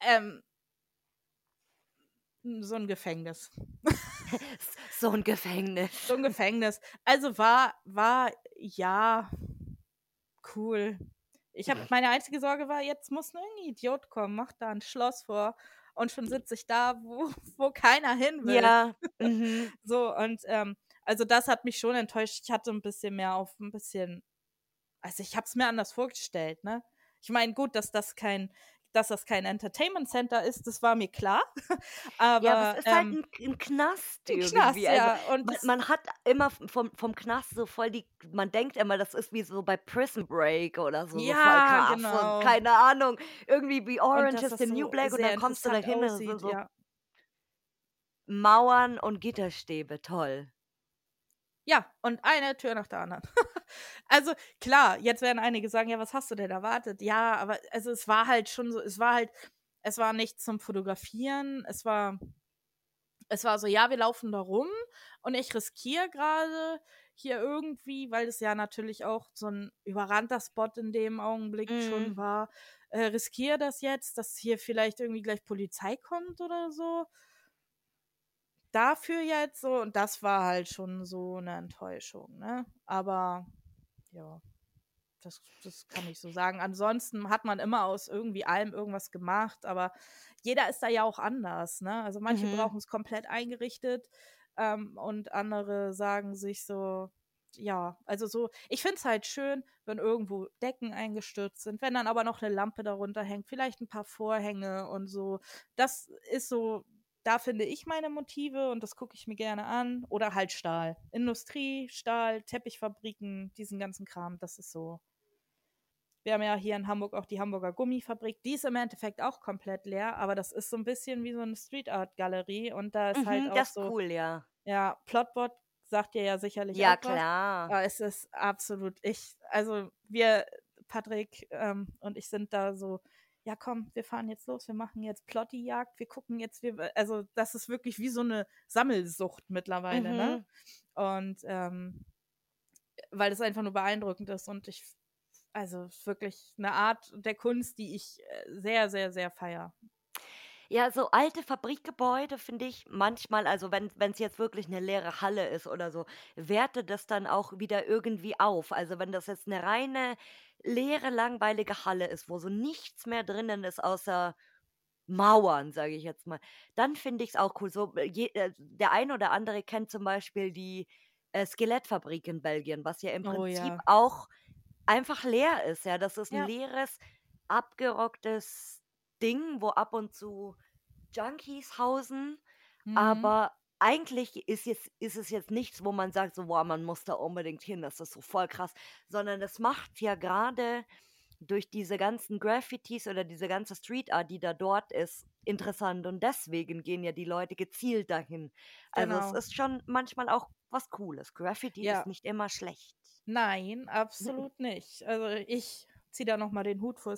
ähm, so ein Gefängnis. so ein Gefängnis. So ein Gefängnis. Also war, war, ja, cool. Ich habe meine einzige Sorge war, jetzt muss ein Idiot kommen, macht da ein Schloss vor und schon sitze ich da, wo, wo keiner hin will. Ja. Mhm. so, und ähm, also das hat mich schon enttäuscht. Ich hatte ein bisschen mehr auf ein bisschen, also ich habe es mir anders vorgestellt, ne? Ich meine, gut, dass das kein, dass das kein Entertainment Center ist, das war mir klar. aber ja, aber es ist halt ähm, ein, ein Knast ein irgendwie. Knast, also, ja. Und man, man hat immer vom, vom Knast so voll die, man denkt immer, das ist wie so bei Prison Break oder so, so voll Ja, krass genau. und keine Ahnung, irgendwie wie und Orange is the New so Black und dann kommst du da hin, sind aussieht, so ja. Mauern und Gitterstäbe, toll. Ja, und eine Tür nach der anderen. also klar, jetzt werden einige sagen, ja, was hast du denn erwartet? Ja, aber also es war halt schon so, es war halt, es war nicht zum Fotografieren, es war, es war so, ja, wir laufen da rum und ich riskiere gerade hier irgendwie, weil es ja natürlich auch so ein überrannter Spot in dem Augenblick Mhm. schon war, äh, riskiere das jetzt, dass hier vielleicht irgendwie gleich Polizei kommt oder so dafür jetzt so, und das war halt schon so eine Enttäuschung, ne? Aber ja, das, das kann ich so sagen. Ansonsten hat man immer aus irgendwie allem irgendwas gemacht, aber jeder ist da ja auch anders, ne? Also manche Mhm. brauchen es komplett eingerichtet ähm, und andere sagen sich so, ja, also so, ich finde es halt schön, wenn irgendwo Decken eingestürzt sind, wenn dann aber noch eine Lampe darunter hängt, vielleicht ein paar Vorhänge und so. Das ist so, da finde ich meine Motive und das gucke ich mir gerne an. Oder halt Stahl. Industrie, Stahl, Teppichfabriken, diesen ganzen Kram, das ist so. Wir haben ja hier in Hamburg auch die Hamburger Gummifabrik. Die ist im Endeffekt auch komplett leer, aber das ist so ein bisschen wie so eine Street Art Galerie und da ist halt Mhm, auch das ist so, cool, ja. ja, Plotbot sagt dir ja sicherlich Ja, auch was. klar. Aber es ist absolut, ich, also wir, Patrick ähm, und ich sind da so, ja komm, wir fahren jetzt los, wir machen jetzt Plotti-Jagd, wir gucken jetzt, wir, also das ist wirklich wie so eine Sammelsucht mittlerweile, ne? Mhm. Und ähm, weil das einfach nur beeindruckend ist und ich, also wirklich eine Art der Kunst, die ich äh, sehr, sehr, sehr feier. Ja, so alte Fabrikgebäude finde ich manchmal, also wenn es jetzt wirklich eine leere Halle ist oder so, wertet das dann auch wieder irgendwie auf. Also wenn das jetzt eine reine, leere, langweilige Halle ist, wo so nichts mehr drinnen ist außer Mauern, sage ich jetzt mal, dann finde ich es auch cool. So, äh, je, äh, der ein oder andere kennt zum Beispiel die äh, Skelettfabrik in Belgien, was ja im Oh Prinzip ja. auch einfach leer ist. Ja, das ist ein Ja. leeres, abgerocktes Ding, wo ab und zu Junkies hausen, Mhm. aber eigentlich ist, jetzt, ist es jetzt nichts, wo man sagt, so, wow, man muss da unbedingt hin, das ist so voll krass, sondern das macht ja gerade durch diese ganzen Graffitis oder diese ganze Street Art, die da dort ist, interessant und deswegen gehen ja die Leute gezielt dahin. Also Genau. es ist schon manchmal auch was Cooles. Graffiti Ja. ist nicht immer schlecht. Nein, absolut nicht. Also ich ziehe da nochmal den Hut vor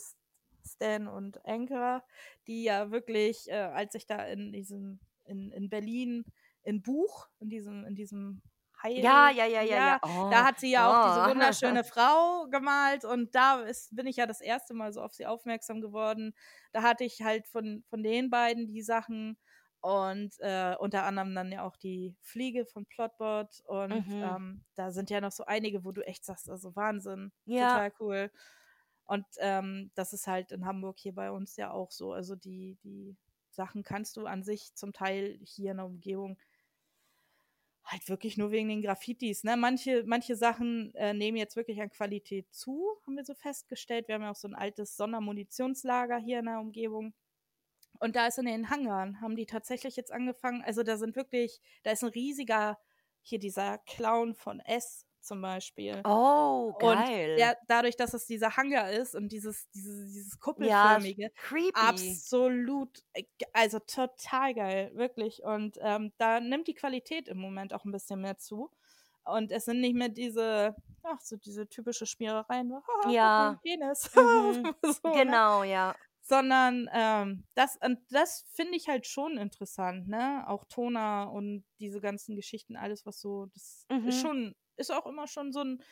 Stan und Anchor, die ja wirklich, äh, als ich da in diesem, in, in Berlin, in Buch, in diesem, in diesem Heil, Ja, ja, ja, ja, ja. da Oh, hat sie ja auch diese oh. wunderschöne Frau gemalt und da ist, bin ich ja das erste Mal so auf sie aufmerksam geworden. Da hatte ich halt von, von den beiden die Sachen und äh, unter anderem dann ja auch die Fliege von Plotbot und Mhm. ähm, da sind ja noch so einige, wo du echt sagst, also Wahnsinn, Ja. total cool. Und ähm, das ist halt in Hamburg hier bei uns ja auch so. Also die, die Sachen kannst du an sich zum Teil hier in der Umgebung halt wirklich nur wegen den Graffitis. Ne? Manche, manche Sachen äh, nehmen jetzt wirklich an Qualität zu, haben wir so festgestellt. Wir haben ja auch so ein altes Sondermunitionslager hier in der Umgebung. Und da ist in den Hangaren, haben die tatsächlich jetzt angefangen, also da sind wirklich, da ist ein riesiger, hier dieser Clown von S, zum Beispiel. Oh, Und geil. der, dadurch, dass es dieser Hangar ist und dieses, dieses, dieses Ja, kuppelförmige, creepy. absolut, äh, also total geil, wirklich. Und ähm, da nimmt die Qualität im Moment auch ein bisschen mehr zu. Und es sind nicht mehr diese, ach, so diese typische Schmierereien, mal, Ja. Penis. Mhm. so, ne? Genau, ja. sondern ähm, das, und das finde ich halt schon interessant, ne? Auch Toner und diese ganzen Geschichten, alles, was so, das Mhm. ist schon, ist auch immer schon so ein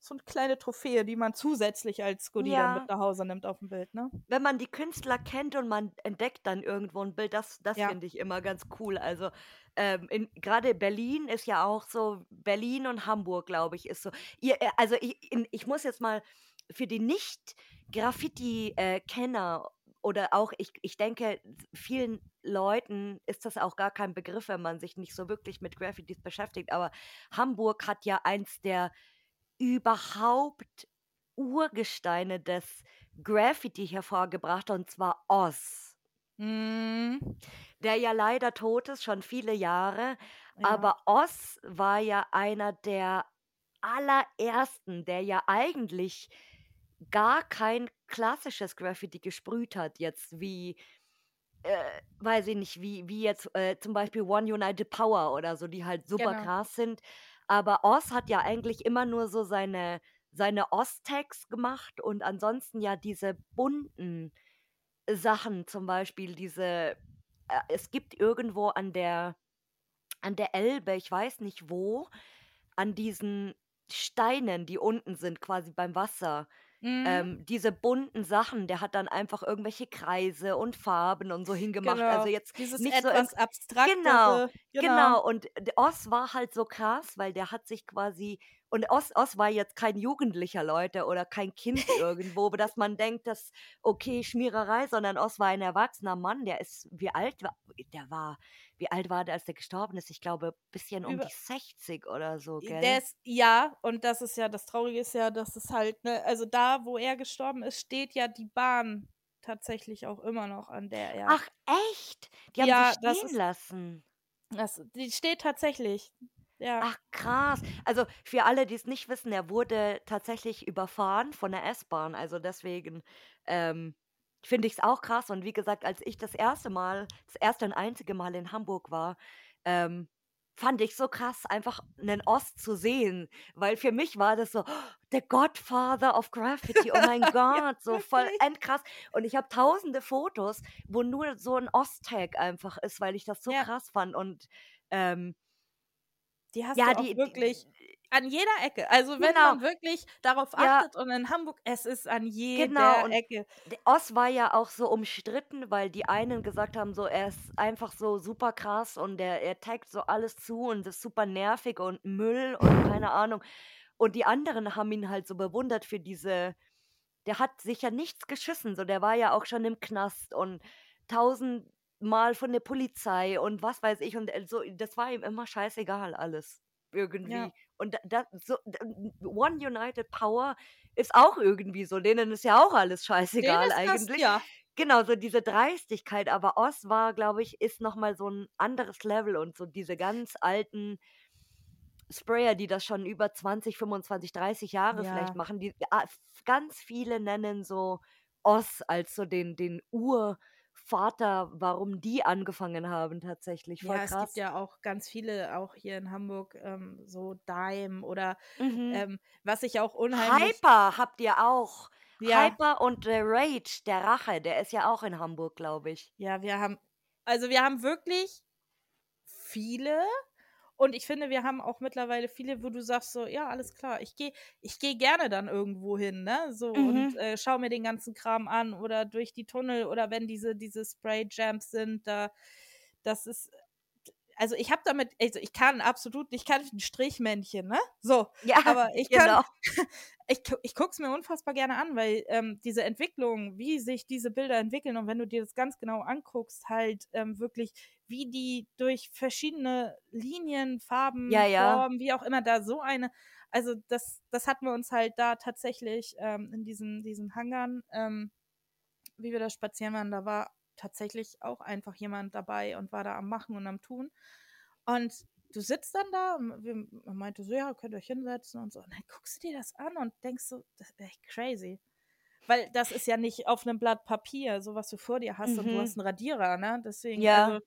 so eine kleine Trophäe, die man zusätzlich als Goodie dann Ja. mit nach Hause nimmt auf dem Bild, ne? Wenn man die Künstler kennt und man entdeckt dann irgendwo ein Bild, das, das Ja. finde ich immer ganz cool. Also ähm, gerade Berlin ist ja auch so, Berlin und Hamburg, glaube ich, ist so. Ihr, äh, also ich, in, ich muss jetzt mal für die Nicht-Graffiti-Kenner oder auch, ich, ich denke, vielen Leuten ist das auch gar kein Begriff, wenn man sich nicht so wirklich mit Graffitis beschäftigt. Aber Hamburg hat ja eins der überhaupt Urgesteine des Graffiti hervorgebracht, und zwar Oz, Mm, der ja leider tot ist, schon viele Jahre. ja. Aber Oz war ja einer der allerersten, der ja eigentlich gar kein klassisches Graffiti gesprüht hat, jetzt wie, äh, weiß ich nicht, wie, wie jetzt äh, zum Beispiel One United Power oder so, die halt super Genau. krass sind. Aber Oz hat ja eigentlich immer nur so seine, seine Oz-Tags gemacht und ansonsten ja diese bunten Sachen, zum Beispiel diese, äh, es gibt irgendwo an der, an der Elbe, ich weiß nicht wo, an diesen Steinen, die unten sind, quasi beim Wasser, Mm, ähm, diese bunten Sachen, der hat dann einfach irgendwelche Kreise und Farben und so hingemacht. Also genau. jetzt Dieses nicht so etwas abstraktere. Genau, Genau. genau. Und Oz war halt so krass, weil der hat sich quasi. Und Oz, Oz war jetzt kein Jugendlicher, Leute, oder kein Kind irgendwo, dass man denkt, dass, okay, Schmiererei, sondern Oz war ein erwachsener Mann, der ist, wie alt war, der war, wie alt war der, als der gestorben ist? Ich glaube, bisschen um Über- die 60 oder so, gell? Der ist, ja, und das ist ja, das Traurige ist ja, dass es halt, ne, also da, wo er gestorben ist, steht ja die Bahn tatsächlich auch immer noch, an der er. Ach, echt? Die haben Ja, sie das stehen ist- lassen. Das, die steht tatsächlich. Ja. Ach krass. Also für alle, die es nicht wissen, er wurde tatsächlich überfahren von der S-Bahn. Also deswegen ähm, finde ich es auch krass. Und wie gesagt, als ich das erste Mal, das erste und einzige Mal in Hamburg war, ähm, fand ich so krass, einfach einen Ost zu sehen. Weil für mich war das so, oh, der Godfather of Graffiti. Oh mein Gott, so voll endkrass. Und ich habe tausende Fotos, wo nur so ein Ost-Tag einfach ist, weil ich das so Ja. krass fand. Und ähm, Die hast ja, du auch die, wirklich an jeder Ecke. Also wenn Genau. man wirklich darauf Ja. achtet und in Hamburg, es ist an jeder Genau, und Ecke. Oz war ja auch so umstritten, weil die einen gesagt haben, so er ist einfach so super krass und er, er taggt so alles zu und ist super nervig und Müll und keine Ahnung. Und die anderen haben ihn halt so bewundert für diese, der hat sich ja nichts geschissen, so der war ja auch schon im Knast und tausendmal von der Polizei und was weiß ich und äh, so, das war ihm immer scheißegal alles. Irgendwie. Ja. Und da, so, One United Power ist auch irgendwie so, denen ist ja auch alles scheißegal ist das, eigentlich. ja. Genau, so diese Dreistigkeit, aber Oz war, glaube ich, ist nochmal so ein anderes Level und so diese ganz alten Sprayer, die das schon über 20, 25, 30 Jahre vielleicht Ja. machen, die ganz viele nennen so Oz als so den, den Urvater, warum die angefangen haben tatsächlich. Voll Ja, es krass. gibt ja auch ganz viele, auch hier in Hamburg, ähm, so Dime oder Mhm. ähm, was ich auch unheimlich. Hyper habt ihr auch. Ja, Hyper und der Rage, der Rache, der ist ja auch in Hamburg, glaube ich. ja, wir haben, also wir haben wirklich viele und ich finde, wir haben auch mittlerweile viele, wo du sagst so, ja, alles klar, ich gehe ich gehe gerne dann irgendwo hin, ne, so und Mhm. äh, schau mir den ganzen Kram an oder durch die Tunnel oder wenn diese diese Spray Jams sind, da das ist also ich habe damit also ich kann absolut ich kann ein Strichmännchen, ne? So, Ja, aber ich kann genau. ich, ich gucke es mir unfassbar gerne an, weil ähm, diese Entwicklung, wie sich diese Bilder entwickeln und wenn du dir das ganz genau anguckst, halt ähm, wirklich, wie die durch verschiedene Linien, Farben, Ja, ja. Formen, wie auch immer, da so eine, also das, das hatten wir uns halt da tatsächlich ähm, in diesen, diesen Hangern, ähm, wie wir da spazieren waren, da war tatsächlich auch einfach jemand dabei und war da am Machen und am Tun. Und du sitzt dann da und wir, man meinte so, ja, könnt ihr euch hinsetzen und so. Und dann guckst du dir das an und denkst so, das ist echt crazy. Weil das ist ja nicht auf einem Blatt Papier, so was du vor dir hast und du Mhm. hast einen Radierer, ne? Deswegen, Ja. also,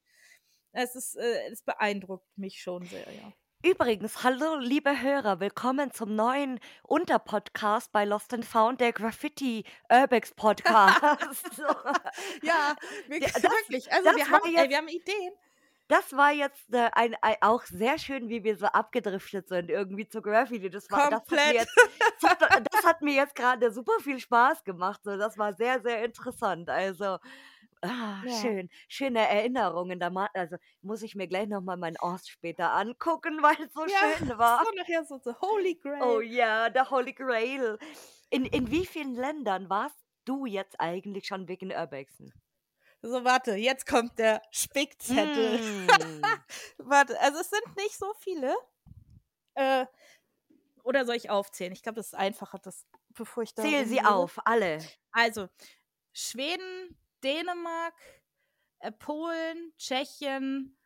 es ist, äh, es beeindruckt mich schon sehr, ja. Übrigens, hallo liebe Hörer, willkommen zum neuen Unterpodcast bei Lost and Found, der Graffiti Urbex Podcast. Ja, wir, Ja, das- wirklich. Also wir haben, ey, jetzt- wir haben Ideen. Das war jetzt äh, ein, ein, auch sehr schön, wie wir so abgedriftet sind, irgendwie zu Graffiti. Das, war, das, hat, mir jetzt, das, hat, das hat mir jetzt gerade super viel Spaß gemacht. So. Das war sehr, sehr interessant. Also, ah, Ja. schön. Schöne Erinnerungen. Da ma- also, muss ich mir gleich nochmal meinen Ort später angucken, weil es so Ja, schön war. So nachher so, so Holy Grail. Oh ja, der Holy Grail. In, in wie vielen Ländern warst du jetzt eigentlich schon wegen Urbexen? So, warte, jetzt kommt der Spickzettel. Mm. Warte, also es sind nicht so viele. Äh, oder soll ich aufzählen? Ich glaube, das ist einfacher, das, bevor ich da. Zähl sie auf, alle. Also, Schweden, Dänemark, äh, Polen, Tschechien,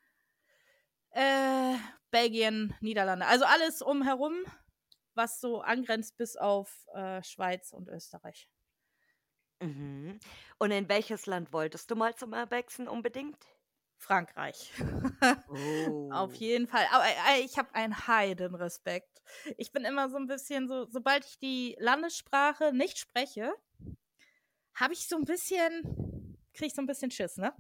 äh, Belgien, Niederlande. Also alles umherum, was so angrenzt bis auf äh, Schweiz und Österreich. Mhm. Und in welches Land wolltest du mal zum Urbexen unbedingt? Frankreich. Oh. Auf jeden Fall. Aber äh, ich habe einen Heidenrespekt. Ich bin immer so ein bisschen so, sobald ich die Landessprache nicht spreche, habe ich so ein bisschen, kriege ich so ein bisschen Schiss, ne?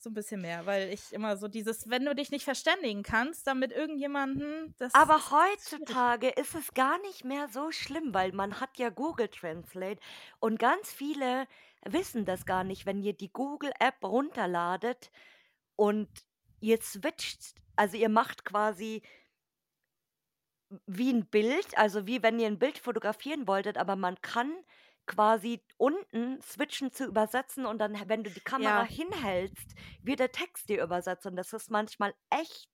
So ein bisschen mehr, weil ich immer so dieses, wenn du dich nicht verständigen kannst, dann mit irgendjemandem, das Aber ist- schwierig. heutzutage ist es gar nicht mehr so schlimm, weil man hat ja Google Translate und ganz viele wissen das gar nicht, wenn ihr die Google-App runterladet und ihr switcht, also ihr macht quasi wie ein Bild, also wie wenn ihr ein Bild fotografieren wolltet, aber man kann quasi unten switchen zu übersetzen und dann, wenn du die Kamera Ja. hinhältst, wird der Text dir übersetzt und das ist manchmal echt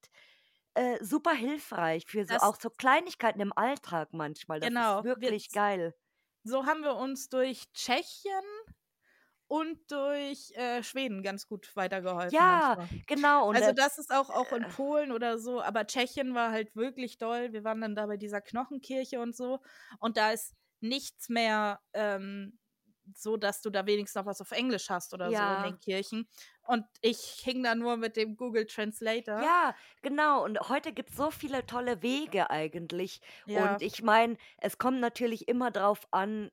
äh, super hilfreich für so Das- auch so Kleinigkeiten im Alltag manchmal. Das Genau, ist wir- wirklich geil. So haben wir uns durch Tschechien und durch äh, Schweden ganz gut weitergeholfen. Ja, manchmal. genau. Und Also äh, das ist auch, auch in Polen oder so, aber Tschechien war halt wirklich doll. Wir waren dann da bei dieser Knochenkirche und so. Und da ist nichts mehr ähm, so, dass du da wenigstens noch was auf Englisch hast oder so Ja. in den Kirchen. Und ich hing da nur mit dem Google Translator. Ja, genau. Und heute gibt es so viele tolle Wege eigentlich. Ja. Und ich meine, es kommt natürlich immer drauf an,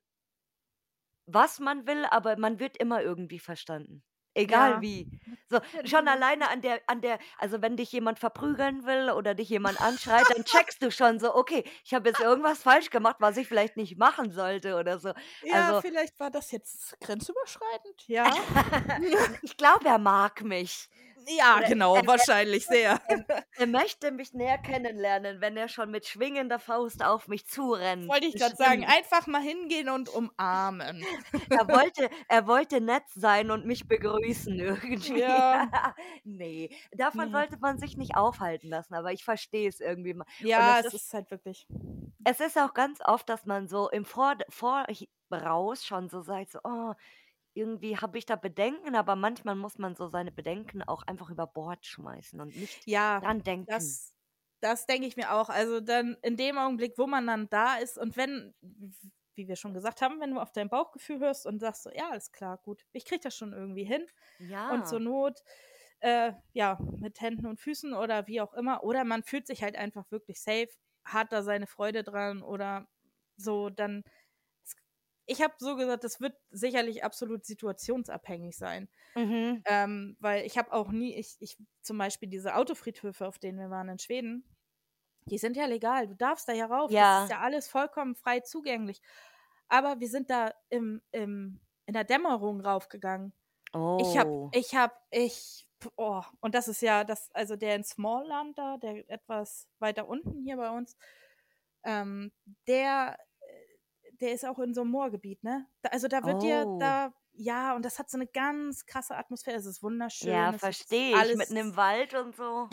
was man will, aber man wird immer irgendwie verstanden. Egal Ja. wie. So, schon alleine an der, an der, also wenn dich jemand verprügeln will oder dich jemand anschreit, dann checkst du schon so, okay, ich habe jetzt irgendwas falsch gemacht, was ich vielleicht nicht machen sollte oder so. Ja, also- vielleicht war das jetzt grenzüberschreitend. Ja, Ich glaube, er mag mich. Ja Oder- genau, äh, wahrscheinlich sehr. Er möchte mich näher kennenlernen, wenn er schon mit schwingender Faust auf mich zurennt. Wollte ich gerade sagen, einfach mal hingehen und umarmen. Er wollte, er wollte nett sein und mich begrüßen irgendwie. Ja. nee, davon Nee. sollte man sich nicht aufhalten lassen, aber ich verstehe es irgendwie mal. Ja, es ist- ist halt wirklich. Es ist auch ganz oft, dass man so im Vor Voraus schon so sagt, so, oh, irgendwie habe ich da Bedenken, aber manchmal muss man so seine Bedenken auch einfach über Bord schmeißen und nicht Ja, dran denken. das, das denke ich mir auch. Also dann in dem Augenblick, wo man dann da ist und wenn, wie wir schon gesagt haben, wenn du auf dein Bauchgefühl hörst und sagst so, ja, alles klar, gut, ich kriege das schon irgendwie hin. ja. Und zur Not, äh, ja, mit Händen und Füßen oder wie auch immer. Oder man fühlt sich halt einfach wirklich safe, hat da seine Freude dran oder so, dann. Ich habe so gesagt, das wird sicherlich absolut situationsabhängig sein. mhm. Ähm, weil ich habe auch nie, ich, ich zum Beispiel diese Autofriedhöfe, auf denen wir waren in Schweden, die sind ja legal. Du darfst da ja rauf. Ja. Das ist ja alles vollkommen frei zugänglich. Aber wir sind da im, im, in der Dämmerung raufgegangen. Oh. Ich habe, ich habe, ich, oh, und das ist ja das, also der in Smallland da, der etwas weiter unten hier bei uns, ähm, der, der ist auch in so einem Moorgebiet, ne? Da, also da wird dir Oh. da, ja, und das hat so eine ganz krasse Atmosphäre. Es ist wunderschön. ja, verstehe ich. alles- Mitten im Wald und so.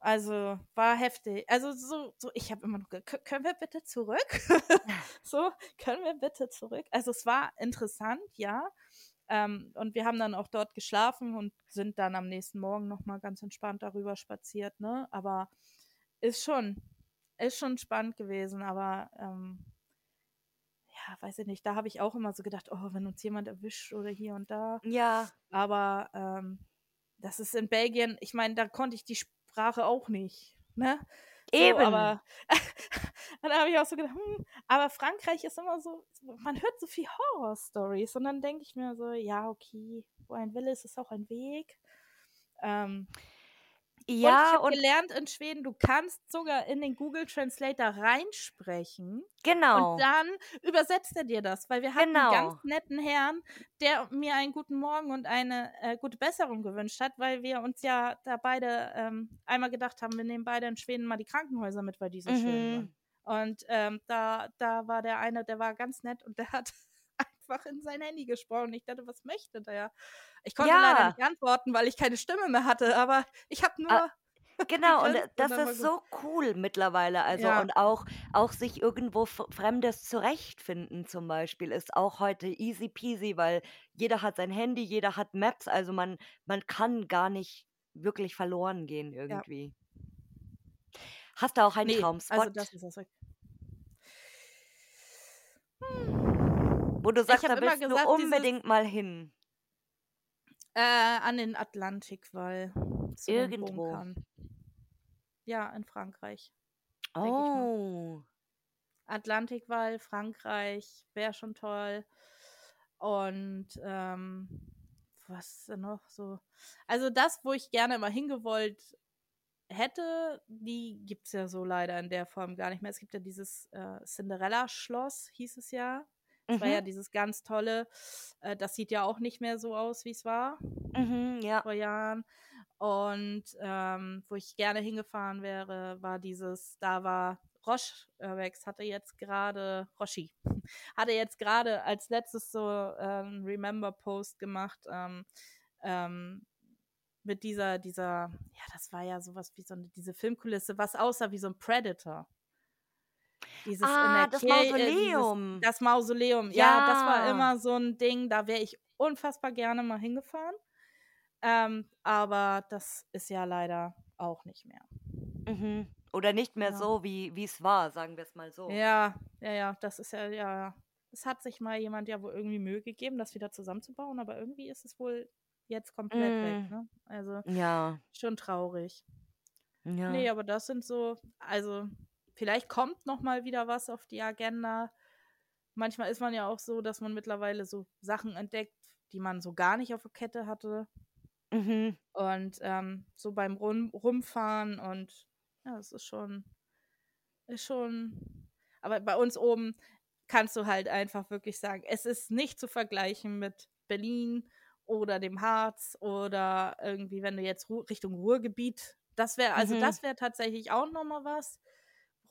Also war heftig. Also so, so ich habe immer noch, ge- "Kö- können wir bitte zurück? so, können wir bitte zurück? Also es war interessant, ja. Ähm, und wir haben dann auch dort geschlafen und sind dann am nächsten Morgen nochmal ganz entspannt darüber spaziert, ne? Aber ist schon, ist schon spannend gewesen, aber ähm, ja, weiß ich nicht, da habe ich auch immer so gedacht, oh, wenn uns jemand erwischt oder hier und da. Ja. Aber ähm, das ist in Belgien, ich meine, da konnte ich die Sprache auch nicht, ne? So, Eben. aber dann habe ich auch so gedacht, hm, aber Frankreich ist immer so, man hört so viel Horror-Stories und dann denke ich mir so, ja, okay, wo ein Wille ist, ist auch ein Weg. Ähm, und ich Ja, habe und gelernt in Schweden, du kannst sogar in den Google Translator reinsprechen und genau, dann übersetzt er dir das, weil wir hatten einen ganz genau. netten Herrn, der mir einen guten Morgen und eine äh, gute Besserung gewünscht hat, weil wir uns ja da beide ähm, einmal gedacht haben, wir nehmen beide in Schweden mal die Krankenhäuser mit, weil die so schön Mhm. sind. Und ähm, da, da war der eine, der war ganz nett und der hat einfach in sein Handy gesprochen. Ich dachte, was möchte der? Ich konnte leider Ja, nicht antworten, weil ich keine Stimme mehr hatte, aber ich habe ah, nur genau. Und äh, das war ist so cool mittlerweile. Also, Ja, und auch, auch sich irgendwo Fremdes zurechtfinden zum Beispiel ist auch heute easy peasy, weil jeder hat sein Handy, jeder hat Maps. Also man, man kann gar nicht wirklich verloren gehen ja. irgendwie. Hast du auch einen Nee, also Traumspot, das ist das. wirklich. Wo du sagst, da immer willst du gesagt, dieses unbedingt mal hin? äh, an den Atlantikwall zu den Irgendwo. Bunkern. Ja, in Frankreich. Oh. Atlantikwall, Frankreich, wäre schon toll. Und ähm, was noch so? Also das, wo ich gerne mal hingewollt hätte, die gibt es ja so leider in der Form gar nicht mehr. Es gibt ja dieses äh, Cinderella-Schloss, hieß es ja. Das war ja Mhm. dieses ganz tolle. Äh, das sieht ja auch nicht mehr so aus, wie es war Mhm, ja. vor Jahren. Und ähm, wo ich gerne hingefahren wäre, war dieses, da war Roche Urbex, hatte jetzt gerade, Roshi, hatte jetzt gerade als letztes so ähm, Remember-Post gemacht, ähm, ähm, mit dieser, dieser, ja, das war ja sowas wie so eine, diese Filmkulisse, was aussah wie so ein Predator. Dieses Ah, das Kirche, dieses, Mausoleum. das Mausoleum. Ja, das war Ja. immer so ein Ding, da wäre ich unfassbar gerne mal hingefahren. Ähm, aber das ist ja leider auch nicht mehr. Mhm. Oder nicht mehr Ja. so, wie es war, sagen wir es mal so. Ja, ja, ja, das ist ja, ja, ja. Es hat sich mal jemand ja wohl irgendwie Mühe gegeben, das wieder zusammenzubauen, aber irgendwie ist es wohl jetzt komplett weg, Mm. ne? Also Ja, schon traurig. Nee, ja. aber das sind so, also vielleicht kommt noch mal wieder was auf die Agenda. Manchmal ist man ja auch so, dass man mittlerweile so Sachen entdeckt, die man so gar nicht auf der Kette hatte. Mhm. Und ähm, so beim Rum Rumfahren und ja, es ist schon, ist schon. Aber bei uns oben kannst du halt einfach wirklich sagen, es ist nicht zu vergleichen mit Berlin oder dem Harz oder irgendwie, wenn du jetzt Ru Richtung Ruhrgebiet, das wäre, also Mhm. das wäre tatsächlich auch nochmal was.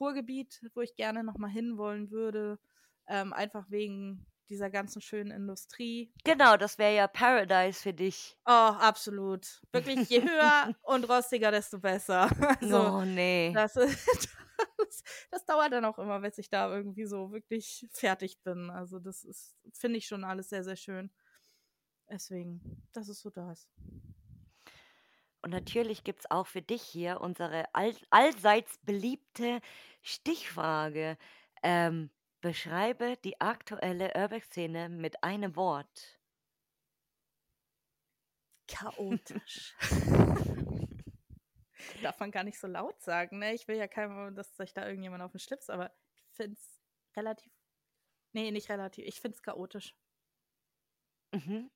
Ruhrgebiet, wo ich gerne nochmal hinwollen würde, ähm, einfach wegen dieser ganzen schönen Industrie. Genau, das wäre ja Paradise für dich. Oh, absolut. Wirklich, je höher und rostiger, desto besser. Also, Oh, nee. das, ist, das, das dauert dann auch immer, bis ich da irgendwie so wirklich fertig bin. Also, das ist, finde ich schon alles sehr, sehr schön. Deswegen, das ist so das. Und natürlich gibt es auch für dich hier unsere all allseits beliebte Stichfrage. Ähm, beschreibe die aktuelle Urbex-Szene mit einem Wort. Chaotisch. Darf man gar nicht so laut sagen, ne? Ich will ja keinem, dass sich da irgendjemand auf den Schlips, aber ich finde es relativ. Nee, nicht relativ. Ich finde es chaotisch. Mhm.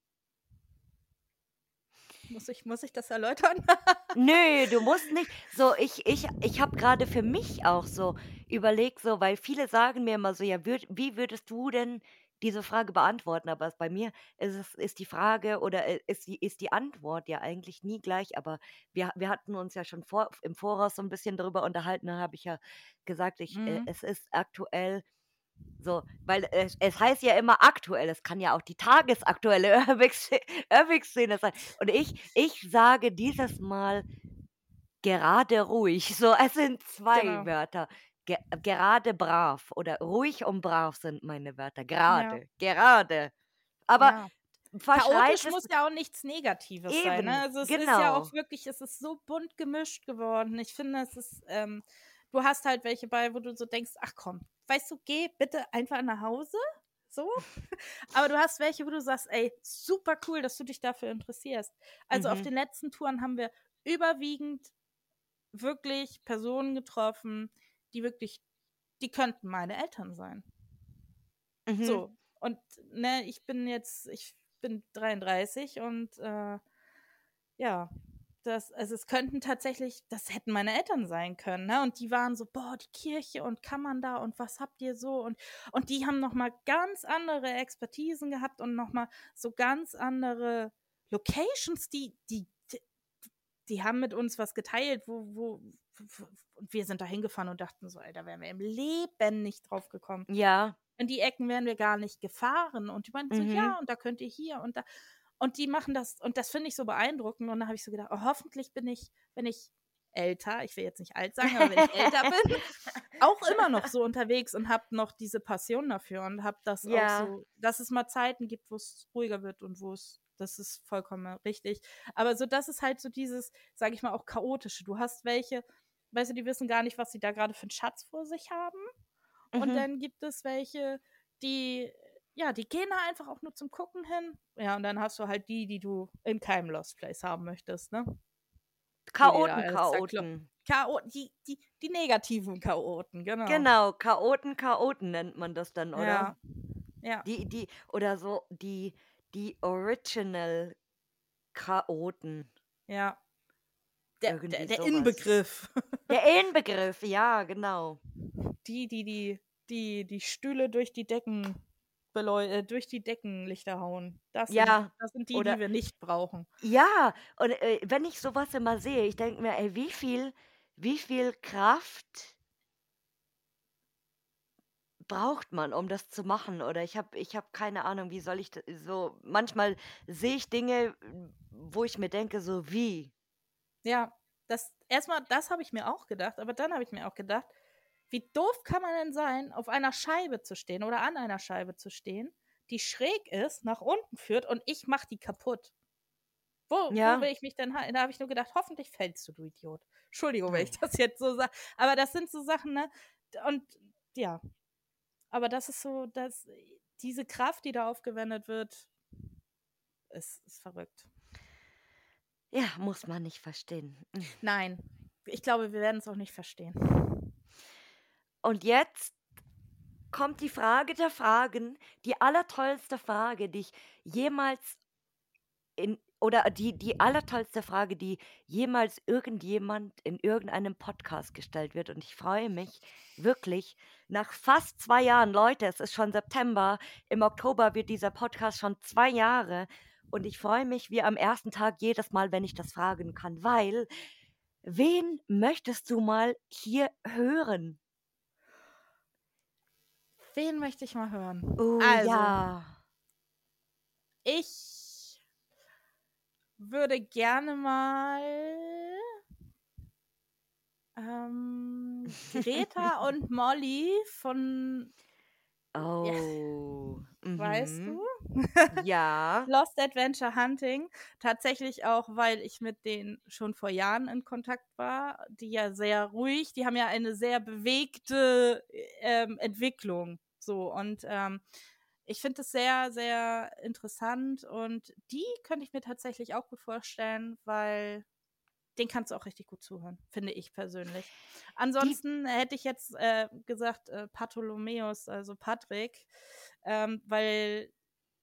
Muss ich, muss ich das erläutern? Nö, du musst nicht. So, ich, ich, ich habe gerade für mich auch so überlegt, so, weil viele sagen mir immer so, ja, würd, wie würdest du denn diese Frage beantworten? Aber bei mir ist es ist die Frage oder äh, ist die, ist die Antwort ja eigentlich nie gleich. Aber wir, wir hatten uns ja schon vor, im Voraus so ein bisschen darüber unterhalten. Da habe ich ja gesagt, ich, äh, Mhm. es ist aktuell so, weil es, es heißt ja immer aktuell, es kann ja auch die tagesaktuelle Urbex-Szene sein. Und ich, ich sage dieses Mal gerade ruhig. So, es sind zwei Genau. Wörter. Ge gerade brav oder ruhig und brav sind meine Wörter. Ja. Gerade, gerade. Aber ja. Chaotisch muss ja auch nichts Negatives Eben, sein. Ne? Also es genau. ist ja auch genau. wirklich, es ist so bunt gemischt geworden. Ich finde, es ist, ähm, du hast halt welche bei, wo du so denkst, ach komm, weißt du, geh bitte einfach nach Hause. So. Aber du hast welche, wo du sagst, ey, super cool, dass du dich dafür interessierst. Also mhm. auf den letzten Touren haben wir überwiegend wirklich Personen getroffen, die wirklich, die könnten meine Eltern sein. Mhm. So. Und ne, ich bin jetzt, ich bin 33 und äh, ja, das, also es könnten tatsächlich, das hätten meine Eltern sein können, ne? Und die waren so, boah, die Kirche und kann man da und was habt ihr so? Und, und die haben nochmal ganz andere Expertisen gehabt und nochmal so ganz andere Locations, die, die, die, die haben mit uns was geteilt, wo, wo, und wir sind da hingefahren und dachten so, Alter, wären wir im Leben nicht drauf gekommen. Ja. In die Ecken wären wir gar nicht gefahren. Und die meinten mhm. so, ja, und da könnt ihr hier und da. Und die machen das, und das finde ich so beeindruckend. Und da habe ich so gedacht, oh, hoffentlich bin ich, wenn ich älter, ich will jetzt nicht alt sagen, aber wenn ich älter bin, auch immer noch so unterwegs und habe noch diese Passion dafür und habe das ja. auch so, dass es mal Zeiten gibt, wo es ruhiger wird und wo es, das ist vollkommen richtig. Aber so, das ist halt so dieses, sage ich mal, auch chaotische. Du hast welche, weißt du, die wissen gar nicht, was sie da gerade für einen Schatz vor sich haben. Mhm. Und dann gibt es welche, die ja, die gehen da einfach auch nur zum Gucken hin. Ja, und dann hast du halt die, die du in keinem Lost Place haben möchtest, ne? Chaoten, Chaoten. Chaoten, die, die, die negativen Chaoten, genau. Genau, Chaoten, Chaoten nennt man das dann, oder? Ja. ja. Die, die, oder so, die, die Original Chaoten. Ja. Der, der, der Inbegriff. Der Inbegriff, ja, genau. Die, die, die, die, die Stühle durch die Decken äh, durch die Deckenlichter hauen. Das, ja, sind, das sind die, oder, die wir nicht brauchen. Ja, und äh, wenn ich sowas immer sehe, ich denke mir, ey, wie viel, wie viel Kraft braucht man, um das zu machen? Oder ich habe ich hab keine Ahnung, wie soll ich das, so, manchmal sehe ich Dinge, wo ich mir denke, so wie. Ja, das erstmal, das habe ich mir auch gedacht, aber dann habe ich mir auch gedacht, wie doof kann man denn sein, auf einer Scheibe zu stehen oder an einer Scheibe zu stehen, die schräg ist, nach unten führt und ich mache die kaputt? Wo, ja. wo will ich mich denn halten? Da habe ich nur gedacht, hoffentlich fällst du, du Idiot. Entschuldigung, wenn ich das jetzt so sage. Aber das sind so Sachen, ne? Und ja. Aber das ist so, dass diese Kraft, die da aufgewendet wird, ist, ist verrückt. Ja, muss man nicht verstehen. Nein. Ich glaube, wir werden es auch nicht verstehen. Und jetzt kommt die Frage der Fragen, die allertollste Frage, die ich jemals in oder die, die allertollste Frage, die jemals irgendjemand in irgendeinem Podcast gestellt wird. Und ich freue mich wirklich nach fast zwei Jahren, Leute, es ist schon September, im Oktober wird dieser Podcast schon zwei Jahre. Und ich freue mich wie am ersten Tag jedes Mal, wenn ich das fragen kann, weil wen möchtest du mal hier hören? Wen möchte ich mal hören? Oh, also, ja. Ich würde gerne mal ähm, Greta und Molly von Oh. Ja. Weißt mhm. du? Ja. Lost Adventure Hunting. Tatsächlich auch, weil ich mit denen schon vor Jahren in Kontakt war. Die ja sehr ruhig, die haben ja eine sehr bewegte ähm, Entwicklung. So, und ähm, ich finde es sehr, sehr interessant und die könnte ich mir tatsächlich auch gut vorstellen, weil den kannst du auch richtig gut zuhören, finde ich persönlich. Ansonsten die hätte ich jetzt äh, gesagt äh, Bartholomäus, also Patrick, ähm, weil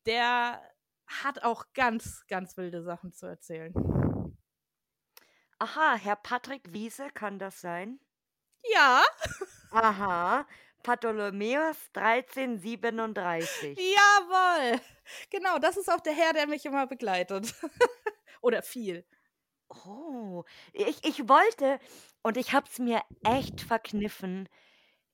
der hat auch ganz, ganz wilde Sachen zu erzählen. Aha, Herr Patrick Wiese, kann das sein? Ja. Aha, Bartholomäus 1337. Jawohl! Genau, das ist auch der Herr, der mich immer begleitet. Oder viel. Oh, ich, ich wollte, und ich habe es mir echt verkniffen,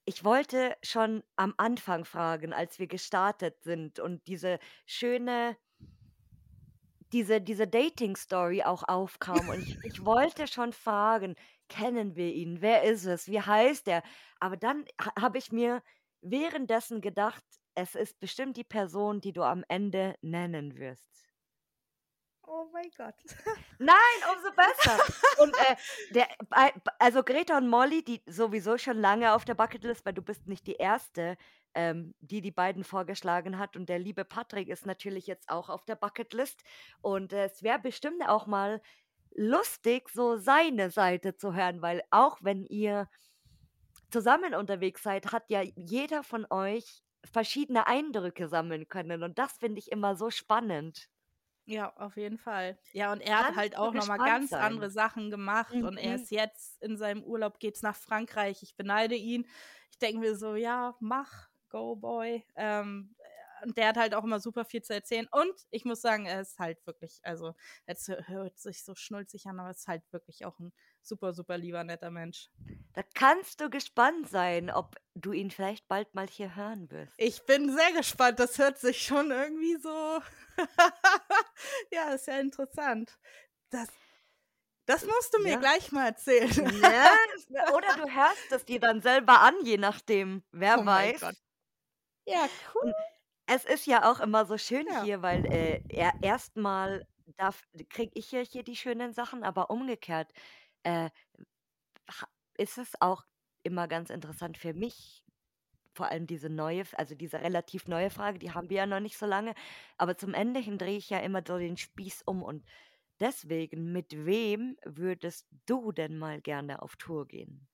ich wollte schon am Anfang fragen, als wir gestartet sind und diese schöne, diese, diese Dating-Story auch aufkam. Und ich, ich wollte schon fragen, kennen wir ihn? Wer ist es? Wie heißt er? Aber dann habe ich mir währenddessen gedacht, es ist bestimmt die Person, die du am Ende nennen wirst. Oh mein Gott. Nein, umso besser. Und äh, der, also Greta und Molly, die sowieso schon lange auf der Bucketlist, weil du bist nicht die erste, ähm, die die beiden vorgeschlagen hat. Und der liebe Patrick ist natürlich jetzt auch auf der Bucketlist. Und äh, es wäre bestimmt auch mal lustig, so seine Seite zu hören, weil auch wenn ihr zusammen unterwegs seid, hat ja jeder von euch verschiedene Eindrücke sammeln können. Und das finde ich immer so spannend. Ja, auf jeden Fall. Ja, und er hat halt auch nochmal ganz sein. andere Sachen gemacht mhm. und er mhm. ist jetzt in seinem Urlaub, geht's nach Frankreich. Ich beneide ihn. Ich denke mir so, ja, mach, go boy. Ähm, und der hat halt auch immer super viel zu erzählen. Und ich muss sagen, er ist halt wirklich, also, jetzt hört sich so schnulzig an, aber ist halt wirklich auch ein super, super lieber, netter Mensch. Da kannst du gespannt sein, ob du ihn vielleicht bald mal hier hören wirst. Ich bin sehr gespannt. Das hört sich schon irgendwie so. ja, ist ja interessant. Das, das musst du mir ja. gleich mal erzählen. Ja, oder du hörst es dir dann selber an, je nachdem. Wer oh weiß. Ja, cool. Und es ist ja auch immer so schön Ja. hier, weil, äh, er erstmal kriege ich ja hier die schönen Sachen, aber umgekehrt, äh, ist es auch immer ganz interessant für mich, vor allem diese neue also diese relativ neue Frage, die haben wir ja noch nicht so lange, aber zum Ende hin drehe ich ja immer so den Spieß um und deswegen, mit wem würdest du denn mal gerne auf Tour gehen?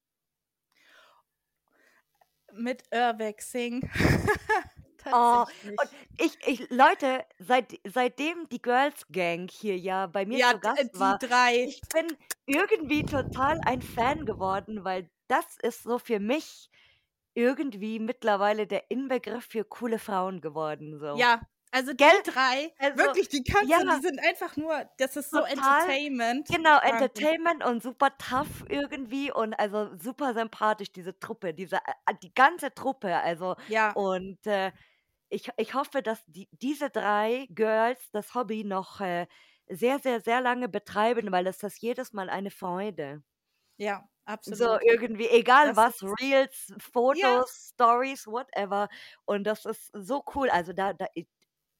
Mit Urbex-Sing. Oh, und ich, ich, Leute, seit, seitdem die Girls Gang hier ja bei mir ja, zu Gast die war, drei. ich bin irgendwie total ein Fan geworden, weil das ist so für mich irgendwie mittlerweile der Inbegriff für coole Frauen geworden. So. Ja, also die Gell? drei, also, wirklich, die kannst ja, die sind einfach nur, das ist so total, Entertainment. Genau, Entertainment und super tough irgendwie und also super sympathisch, diese Truppe, diese, äh, die ganze Truppe, also ja. und äh, ich, ich hoffe, dass die, diese drei Girls das Hobby noch äh, sehr, sehr, sehr lange betreiben, weil es das jedes Mal eine Freude. Ja, absolut. So irgendwie, egal das was, Reels, Fotos, ja. Stories, whatever. Und das ist so cool. Also da, da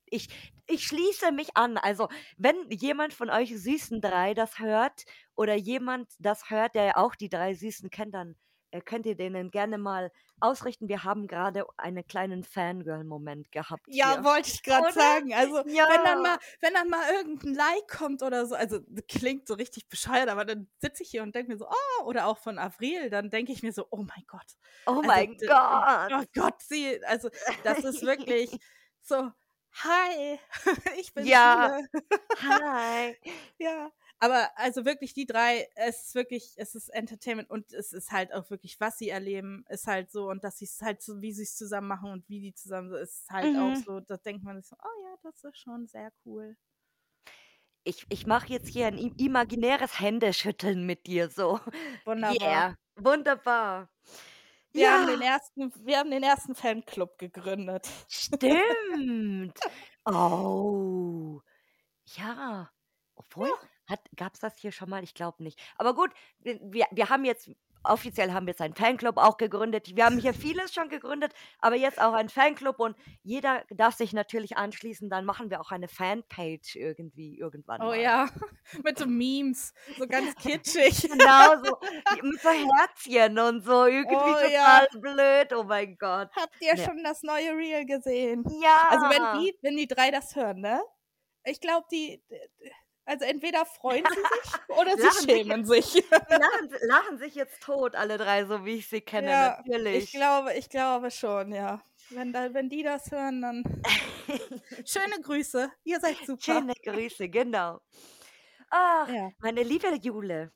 ich, ich schließe mich an. Also, wenn jemand von euch Süßen drei das hört oder jemand das hört, der auch die drei Süßen kennt, dann könnt ihr denen gerne mal ausrichten. Wir haben gerade einen kleinen Fangirl-Moment gehabt. Ja, hier. wollte ich gerade sagen. Also, ja. wenn, dann mal, wenn dann mal irgendein Like kommt oder so, also klingt so richtig bescheuert, aber dann sitze ich hier und denke mir so, oh, oder auch von Avril, dann denke ich mir so, oh mein Gott. Oh also, mein Gott. Oh Gott, sie, also das ist wirklich so, hi, ich bin Ja, hi. ja, aber also wirklich die drei, es ist wirklich, es ist Entertainment und es ist halt auch wirklich, was sie erleben, ist halt so und dass sie es halt so, wie sie es zusammen machen und wie die zusammen so, ist halt mhm. auch so, da denkt man sich so, oh ja, das ist schon sehr cool. Ich, ich mache jetzt hier ein imaginäres Händeschütteln mit dir so. Wunderbar. Yeah. Wunderbar. Wir, ja. haben den ersten, wir haben den ersten Fanclub gegründet. Stimmt. oh. Ja. Obwohl, ja. Gab es das hier schon mal? Ich glaube nicht. Aber gut, wir, wir haben jetzt, offiziell haben wir jetzt einen Fanclub auch gegründet. Wir haben hier vieles schon gegründet, aber jetzt auch einen Fanclub und jeder darf sich natürlich anschließen. Dann machen wir auch eine Fanpage irgendwie irgendwann. Oh mal. ja, mit so Memes, so ganz kitschig. genau, so mit so Herzchen und so. Irgendwie oh, total ja. blöd. Oh mein Gott. Habt ihr ja. schon das neue Reel gesehen? Ja. Also wenn die, wenn die drei das hören, ne? Ich glaube, die also entweder freuen sie sich oder sie schämen sich. sich. lachen, lachen, sich jetzt tot, alle drei, so wie ich sie kenne, ja, natürlich. Ich glaube, ich glaube schon, ja. Wenn, da, wenn die das hören, dann schöne Grüße. Ihr seid super. Schöne Grüße, genau. Ach, ja. meine liebe Jule,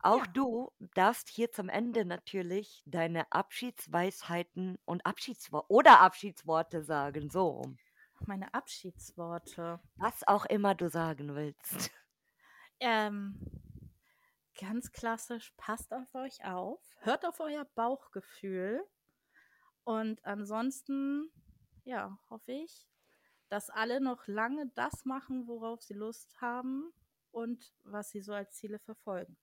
auch ja. du darfst hier zum Ende natürlich deine Abschiedsweisheiten und Abschiedsworte oder Abschiedsworte sagen, so rum meine Abschiedsworte. Was auch immer du sagen willst. Ähm, ganz klassisch, passt auf euch auf, hört auf euer Bauchgefühl und ansonsten, ja, hoffe ich, dass alle noch lange das machen, worauf sie Lust haben und was sie so als Ziele verfolgen.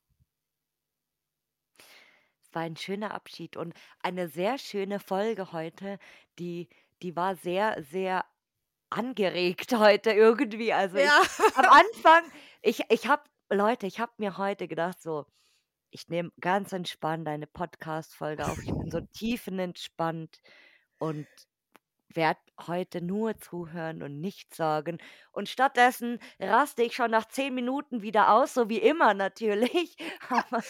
Es war ein schöner Abschied und eine sehr schöne Folge heute, die die war sehr, sehr angeregt heute irgendwie. Also ich, Ja. am Anfang, ich, ich habe, Leute, ich habe mir heute gedacht, so, ich nehme ganz entspannt eine Podcast-Folge auf. Ich bin so tiefenentspannt und werde heute nur zuhören und nichts sagen. Und stattdessen raste ich schon nach zehn Minuten wieder aus, so wie immer natürlich. Aber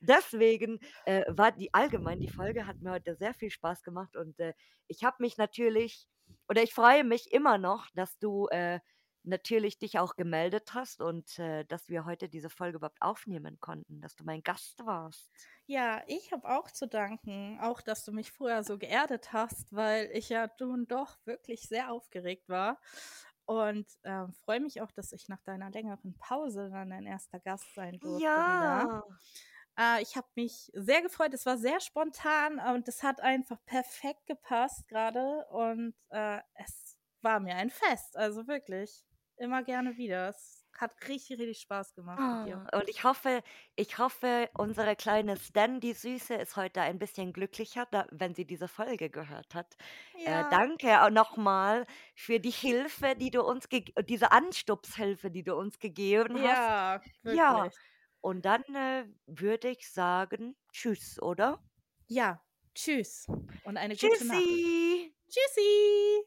deswegen äh, war die allgemein, die Folge hat mir heute sehr viel Spaß gemacht und äh, ich habe mich natürlich, oder ich freue mich immer noch, dass du äh, natürlich dich auch gemeldet hast und äh, dass wir heute diese Folge überhaupt aufnehmen konnten, dass du mein Gast warst. Ja, ich habe auch zu danken, auch dass du mich vorher so geerdet hast, weil ich ja nun doch wirklich sehr aufgeregt war. Und ähm, freue mich auch, dass ich nach deiner längeren Pause dann dein erster Gast sein durfte. Ja. Äh, ich habe mich sehr gefreut. Es war sehr spontan und es hat einfach perfekt gepasst gerade. Und äh, es war mir ein Fest. Also wirklich. Immer gerne wieder. Es hat richtig, richtig Spaß gemacht mit dir. Ah, und ich hoffe ich hoffe, unsere kleine Stan, die Süße, ist heute ein bisschen glücklicher, da wenn sie diese Folge gehört hat. Äh, Ja, danke auch noch mal für die Hilfe, die du uns diese Anstupshilfe, die du uns gegeben hast. ja, Ja, wirklich. und dann, äh, würde ich sagen, tschüss, oder? Ja, tschüss und eine gute Nacht. Tschüssi. Tschüssi.